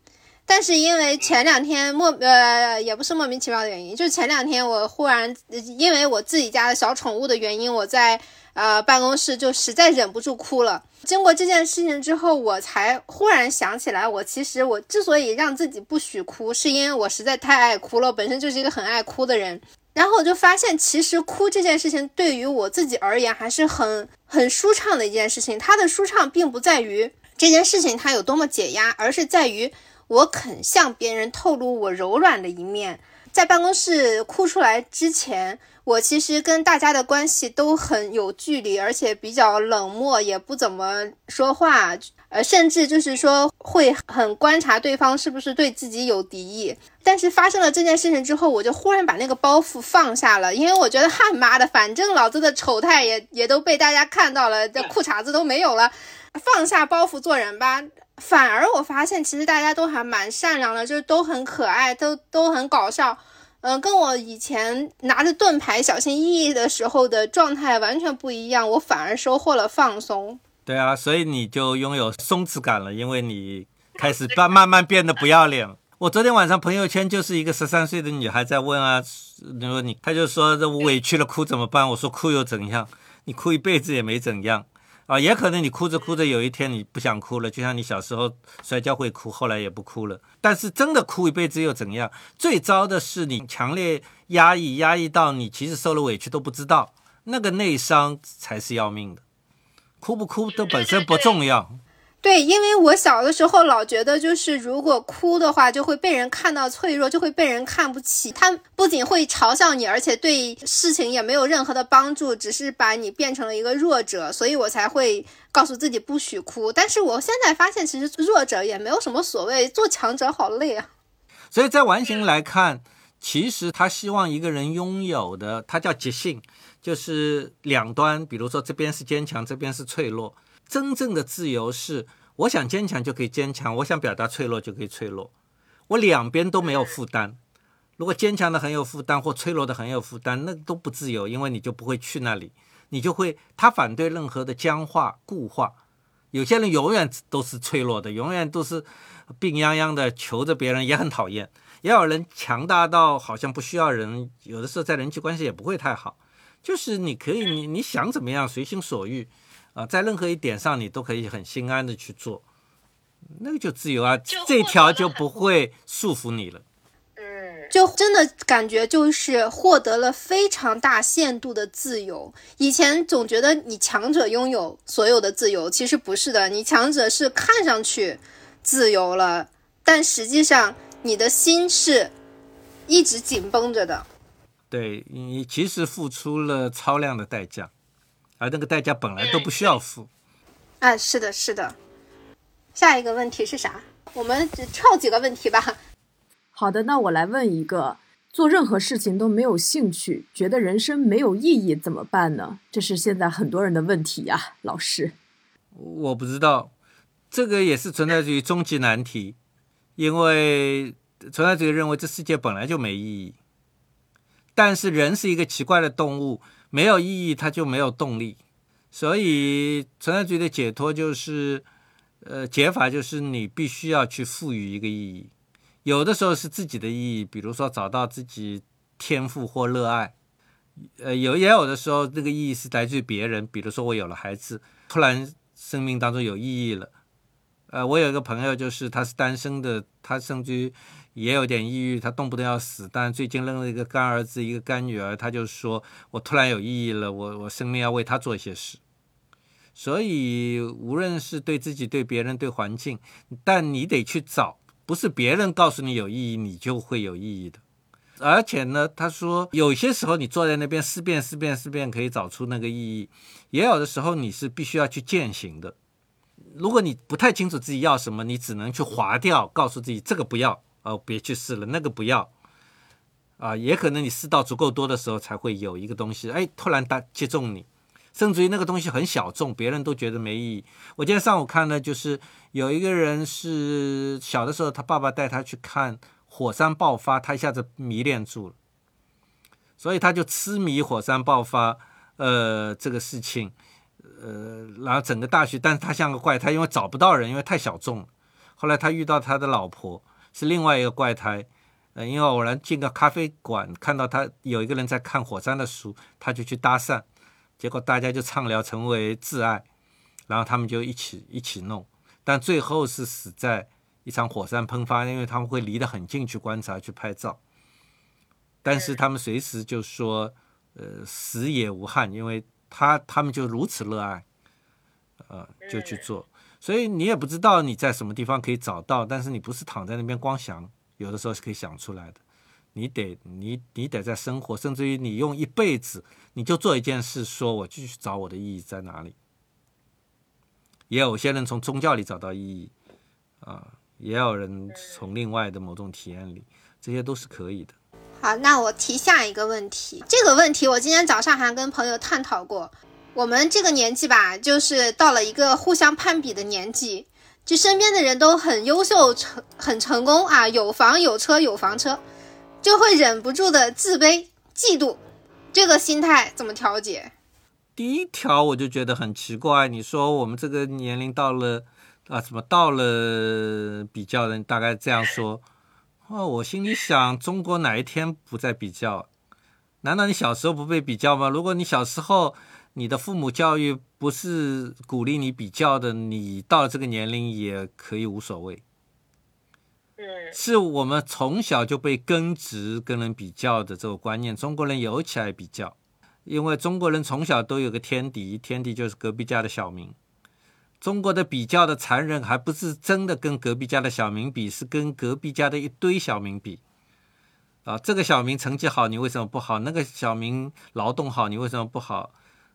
但是因为前两天莫呃也不是莫名其妙的原因，就是前两天我忽然因为我自己家的小宠物的原因，我在呃办公室就实在忍不住哭了。经过这件事情之后，我才忽然想起来，我其实我之所以让自己不许哭，是因为我实在太爱哭了，本身就是一个很爱哭的人。然后我就发现，其实哭这件事情对于我自己而言还是很很舒畅的一件事情。它的舒畅并不在于这件事情它有多么解压，而是在于我肯向别人透露我柔软的一面。在办公室哭出来之前。我其实跟大家的关系都很有距离，而且比较冷漠，也不怎么说话，呃，甚至就是说会很观察对方是不是对自己有敌意。但是发生了这件事情之后，我就忽然把那个包袱放下了，因为我觉得，哈妈的，反正老子的丑态也也都被大家看到了，这裤衩子都没有了，放下包袱做人吧。反而我发现，其实大家都还蛮善良的，就是都很可爱，都都很搞笑。嗯，跟我以前拿着盾牌小心翼翼的时候的状态完全不一样，我反而收获了放松。对啊，所以你就拥有松弛感了，因为你开始慢慢慢变得不要脸。我昨天晚上朋友圈就是一个十三岁的女孩在问啊，你说你，她就说这委屈了哭怎么办？我说哭又怎样？你哭一辈子也没怎样。啊，也可能你哭着哭着，有一天你不想哭了，就像你小时候摔跤会哭，后来也不哭了。但是真的哭一辈子又怎样？最糟的是你强烈压抑，压抑到你其实受了委屈都不知道，那个内伤才是要命的。哭不哭都本身不重要。对，因为我小的时候老觉得，就是如果哭的话，就会被人看到脆弱，就会被人看不起。他不仅会嘲笑你，而且对事情也没有任何的帮助，只是把你变成了一个弱者。所以我才会告诉自己不许哭。但是我现在发现，其实弱者也没有什么所谓，做强者好累啊。所以在完形来看，其实他希望一个人拥有的，他叫即兴，就是两端，比如说这边是坚强，这边是脆弱。真正的自由是，我想坚强就可以坚强，我想表达脆弱就可以脆弱，我两边都没有负担。如果坚强的很有负担，或脆弱的很有负担，那都不自由，因为你就不会去那里，你就会他反对任何的僵化固化。有些人永远都是脆弱的，永远都是病殃殃的，求着别人也很讨厌。也有人强大到好像不需要人，有的时候在人际关系也不会太好。就是你可以，你你想怎么样，随心所欲。啊，在任何一点上，你都可以很心安的去做，那个就自由啊，这条就不会束缚你了。嗯，就真的感觉就是获得了非常大限度的自由。以前总觉得你强者拥有所有的自由，其实不是的，你强者是看上去自由了，但实际上你的心是一直紧绷着的。对你其实付出了超量的代价。而那个代价本来都不需要付，啊，是的，是的。下一个问题是啥？我们只跳几个问题吧。好的，那我来问一个：做任何事情都没有兴趣，觉得人生没有意义，怎么办呢？这是现在很多人的问题呀，老师。我不知道，这个也是存在于终极难题，因为存在主义认为这世界本来就没意义，但是人是一个奇怪的动物。没有意义，它就没有动力。所以存在主义的解脱就是，呃，解法就是你必须要去赋予一个意义。有的时候是自己的意义，比如说找到自己天赋或热爱。呃，有也有的时候，这个意义是来自于别人，比如说我有了孩子，突然生命当中有意义了。呃，我有一个朋友，就是他是单身的，他甚至于。也有点抑郁，他动不动要死，但最近扔了一个干儿子，一个干女儿，他就说：“我突然有意义了，我我生命要为他做一些事。”所以，无论是对自己、对别人、对环境，但你得去找，不是别人告诉你有意义，你就会有意义的。而且呢，他说有些时候你坐在那边思辨、思辨、思辨，可以找出那个意义；也有的时候你是必须要去践行的。如果你不太清楚自己要什么，你只能去划掉，告诉自己这个不要。哦，别去试了，那个不要，啊，也可能你试到足够多的时候，才会有一个东西，哎，突然打击中你，甚至于那个东西很小众，别人都觉得没意义。我今天上午看的，就是有一个人是小的时候，他爸爸带他去看火山爆发，他一下子迷恋住了，所以他就痴迷火山爆发，呃，这个事情，呃，然后整个大学，但是他像个怪，他因为找不到人，因为太小众了。后来他遇到他的老婆。是另外一个怪胎。呃，因为偶然进个咖啡馆，看到他有一个人在看火山的书，他就去搭讪，结果大家就畅聊成为挚爱，然后他们就一起一起弄，但最后是死在一场火山喷发，因为他们会离得很近去观察去拍照，但是他们随时就说，呃，死也无憾，因为他他们就如此热爱，呃，就去做，所以你也不知道你在什么地方可以找到，但是你不是躺在那边光想。有的时候是可以想出来的，你得你你得在生活，甚至于你用一辈子，你就做一件事，说我继续找我的意义在哪里。也有些人从宗教里找到意义，啊，也有人从另外的某种体验里，这些都是可以的。好，那我提下一个问题，这个问题我今天早上还跟朋友探讨过。我们这个年纪吧，就是到了一个互相攀比的年纪。就身边的人都很优秀，成很成功啊，有房有车有房车，就会忍不住的自卑、嫉妒，这个心态怎么调节？第一条我就觉得很奇怪，你说我们这个年龄到了啊，怎么到了比较的？大概这样说，哦，我心里想，中国哪一天不再比较？难道你小时候不被比较吗？如果你小时候。你的父母教育不是鼓励你比较的，你到了这个年龄也可以无所谓。嗯，是我们从小就被根植跟人比较的这个观念，中国人尤其爱比较，因为中国人从小都有个天敌，天敌就是隔壁家的小明。中国的比较的残忍，还不是真的跟隔壁家的小明比，是跟隔壁家的一堆小明比。啊，这个小明成绩好，你为什么不好？那个小明劳动好，你为什么不好？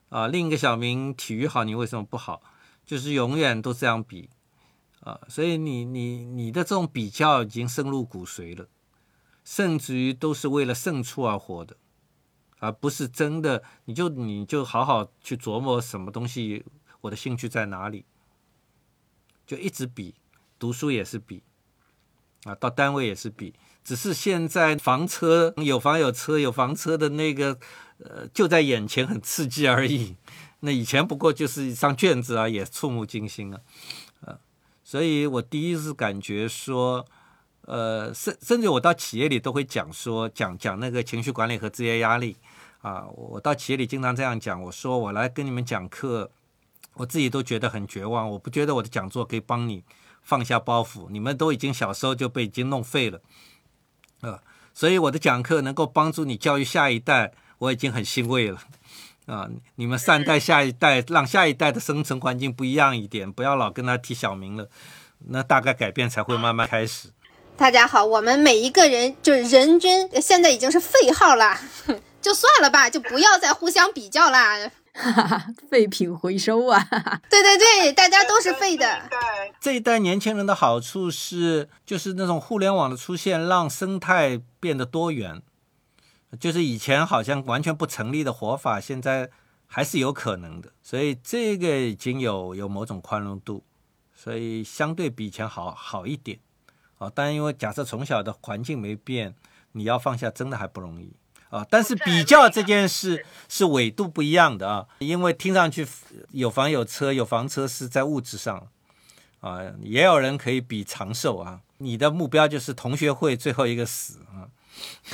啊，另一个小明体育好，你为什么不好？就是永远都这样比，啊，所以你你你的这种比较已经深入骨髓了，甚至于都是为了胜出而活的，而不是真的。你就你就好好去琢磨什么东西，我的兴趣在哪里，就一直比，读书也是比，啊，到单位也是比，只是现在房车有房有车有房车的那个。呃，就在眼前很刺激而已。那以前不过就是一张卷子啊，也触目惊心啊，呃，所以我第一次感觉说，呃，甚甚至我到企业里都会讲说，讲讲那个情绪管理和职业压力啊。我到企业里经常这样讲，我说我来跟你们讲课，我自己都觉得很绝望。我不觉得我的讲座可以帮你放下包袱，你们都已经小时候就被已经弄废了，呃，所以我的讲课能够帮助你教育下一代。我已经很欣慰了，啊！你们善待下一代，让下一代的生存环境不一样一点，不要老跟他提小名了，那大概改变才会慢慢开始。大家好，我们每一个人就是人均现在已经是废号了，就算了吧，就不要再互相比较啦。废品回收啊！对对对，大家都是废的。这一代年轻人的好处是，就是那种互联网的出现，让生态变得多元。就是以前好像完全不成立的活法，现在还是有可能的，所以这个已经有有某种宽容度，所以相对比以前好好一点啊。但因为假设从小的环境没变，你要放下真的还不容易啊。但是比较这件事是纬度不一样的啊，因为听上去有房有车有房车是在物质上啊，也有人可以比长寿啊。你的目标就是同学会最后一个死啊。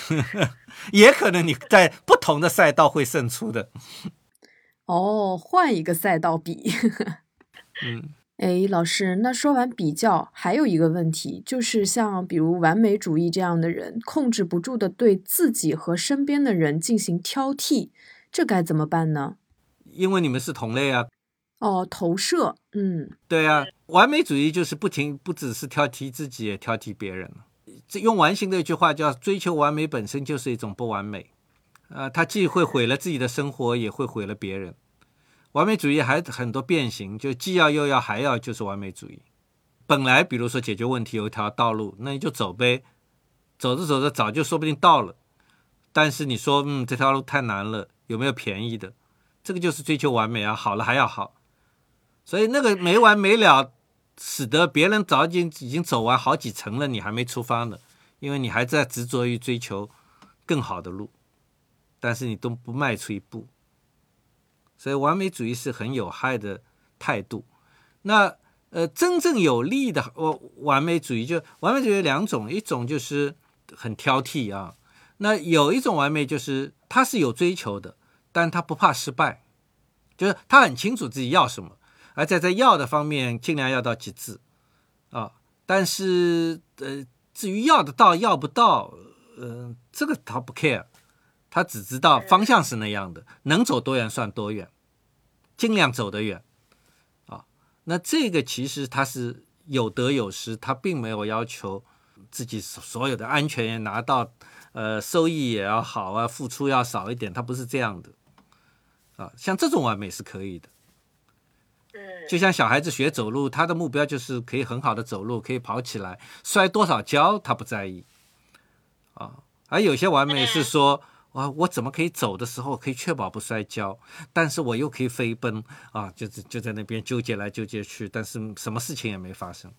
也可能你在不同的赛道会胜出的。哦，换一个赛道比。嗯，哎，老师，那说完比较，还有一个问题，就是像比如完美主义这样的人，控制不住的对自己和身边的人进行挑剔，这该怎么办呢？因为你们是同类啊。哦，投射。嗯，对啊，完美主义就是不停，不只是挑剔自己，也挑剔别人这用完形的一句话叫“追求完美本身就是一种不完美”，呃，他既会毁了自己的生活，也会毁了别人。完美主义还很多变形，就既要又要还要，就是完美主义。本来比如说解决问题有一条道路，那你就走呗，走着走着早就说不定到了。但是你说，嗯，这条路太难了，有没有便宜的？这个就是追求完美啊，好了还要好，所以那个没完没了。使得别人早已经已经走完好几层了，你还没出发呢，因为你还在执着于追求更好的路，但是你都不迈出一步，所以完美主义是很有害的态度。那呃，真正有利的完完美主义，就完美主义有两种，一种就是很挑剔啊，那有一种完美就是他是有追求的，但他不怕失败，就是他很清楚自己要什么，而在在要的方面尽量要到极致。啊，但是呃，至于要得到要不到，呃，这个他不 care，他只知道方向是那样的，能走多远算多远，尽量走得远啊。那这个其实他是有得有失，他并没有要求自己所有的安全也拿到，呃，收益也要好啊，付出要少一点，他不是这样的，啊，像这种完美是可以的，就像小孩子学走路，他的目标就是可以很好的走路，可以跑起来，摔多少跤他不在意，啊，而有些完美是说。啊，我怎么可以走的时候可以确保不摔跤，但是我又可以飞奔啊，就是就在那边纠结来纠结去，但是什么事情也没发生。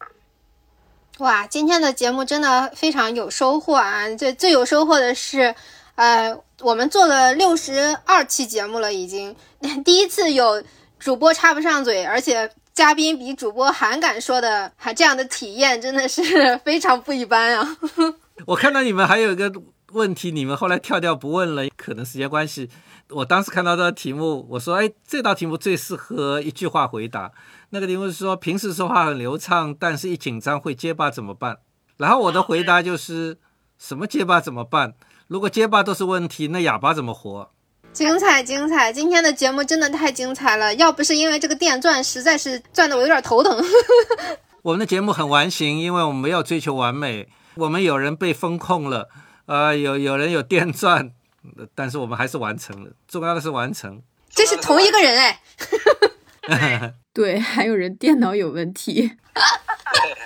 哇，今天的节目真的非常有收获啊！最最有收获的是，呃，我们做了六十二期节目了，已经 第一次有主播插不上嘴，而且嘉宾比主播还敢说的，还这样的体验真的是 非常不一般啊！我看到你们还有一个。问题你们后来跳掉不问了，可能时间关系。我当时看到这道题目，我说：“哎，这道题目最适合一句话回答。”那个题目是说，平时说话很流畅，但是一紧张会结巴怎么办？然后我的回答就是：什么结巴怎么办？如果结巴都是问题，那哑巴怎么活？精彩精彩！今天的节目真的太精彩了，要不是因为这个电钻，实在是转的我有点头疼。我们的节目很完形，因为我们没有追求完美，我们有人被风控了。啊，有有人有电钻，但是我们还是完成了。重要的是完成。这是同一个人哎。对，还有人电脑有问题。对。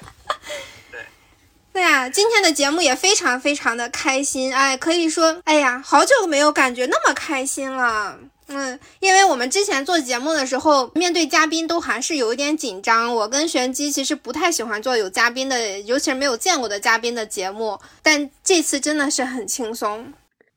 对呀，今天的节目也非常非常的开心，哎，可以说，哎呀，好久没有感觉那么开心了。嗯，因为我们之前做节目的时候，面对嘉宾都还是有一点紧张。我跟玄机其实不太喜欢做有嘉宾的，尤其是没有见过的嘉宾的节目。但这次真的是很轻松，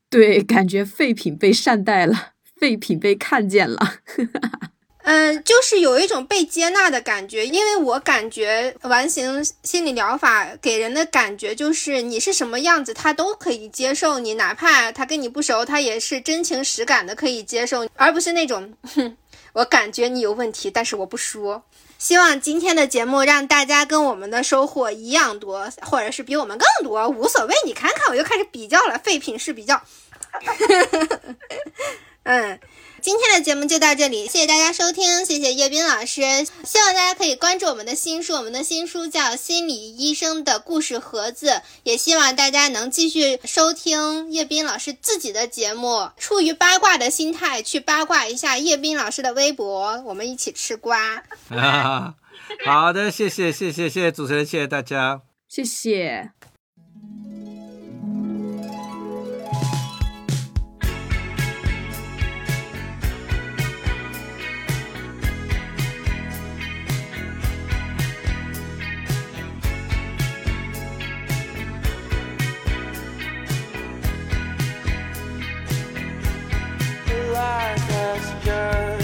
对，感觉废品被善待了，废品被看见了。嗯，就是有一种被接纳的感觉，因为我感觉完形心理疗法给人的感觉就是你是什么样子，他都可以接受你，哪怕他跟你不熟，他也是真情实感的可以接受，而不是那种，哼，我感觉你有问题，但是我不说。希望今天的节目让大家跟我们的收获一样多，或者是比我们更多，无所谓。你看看，我又开始比较了，废品是比较，嗯。今天的节目就到这里，谢谢大家收听，谢谢叶斌老师。希望大家可以关注我们的新书，我们的新书叫《心理医生的故事盒子》，也希望大家能继续收听叶斌老师自己的节目，出于八卦的心态去八卦一下叶斌老师的微博，我们一起吃瓜。好的，谢谢谢谢谢谢主持人，谢谢大家，谢谢。gesture.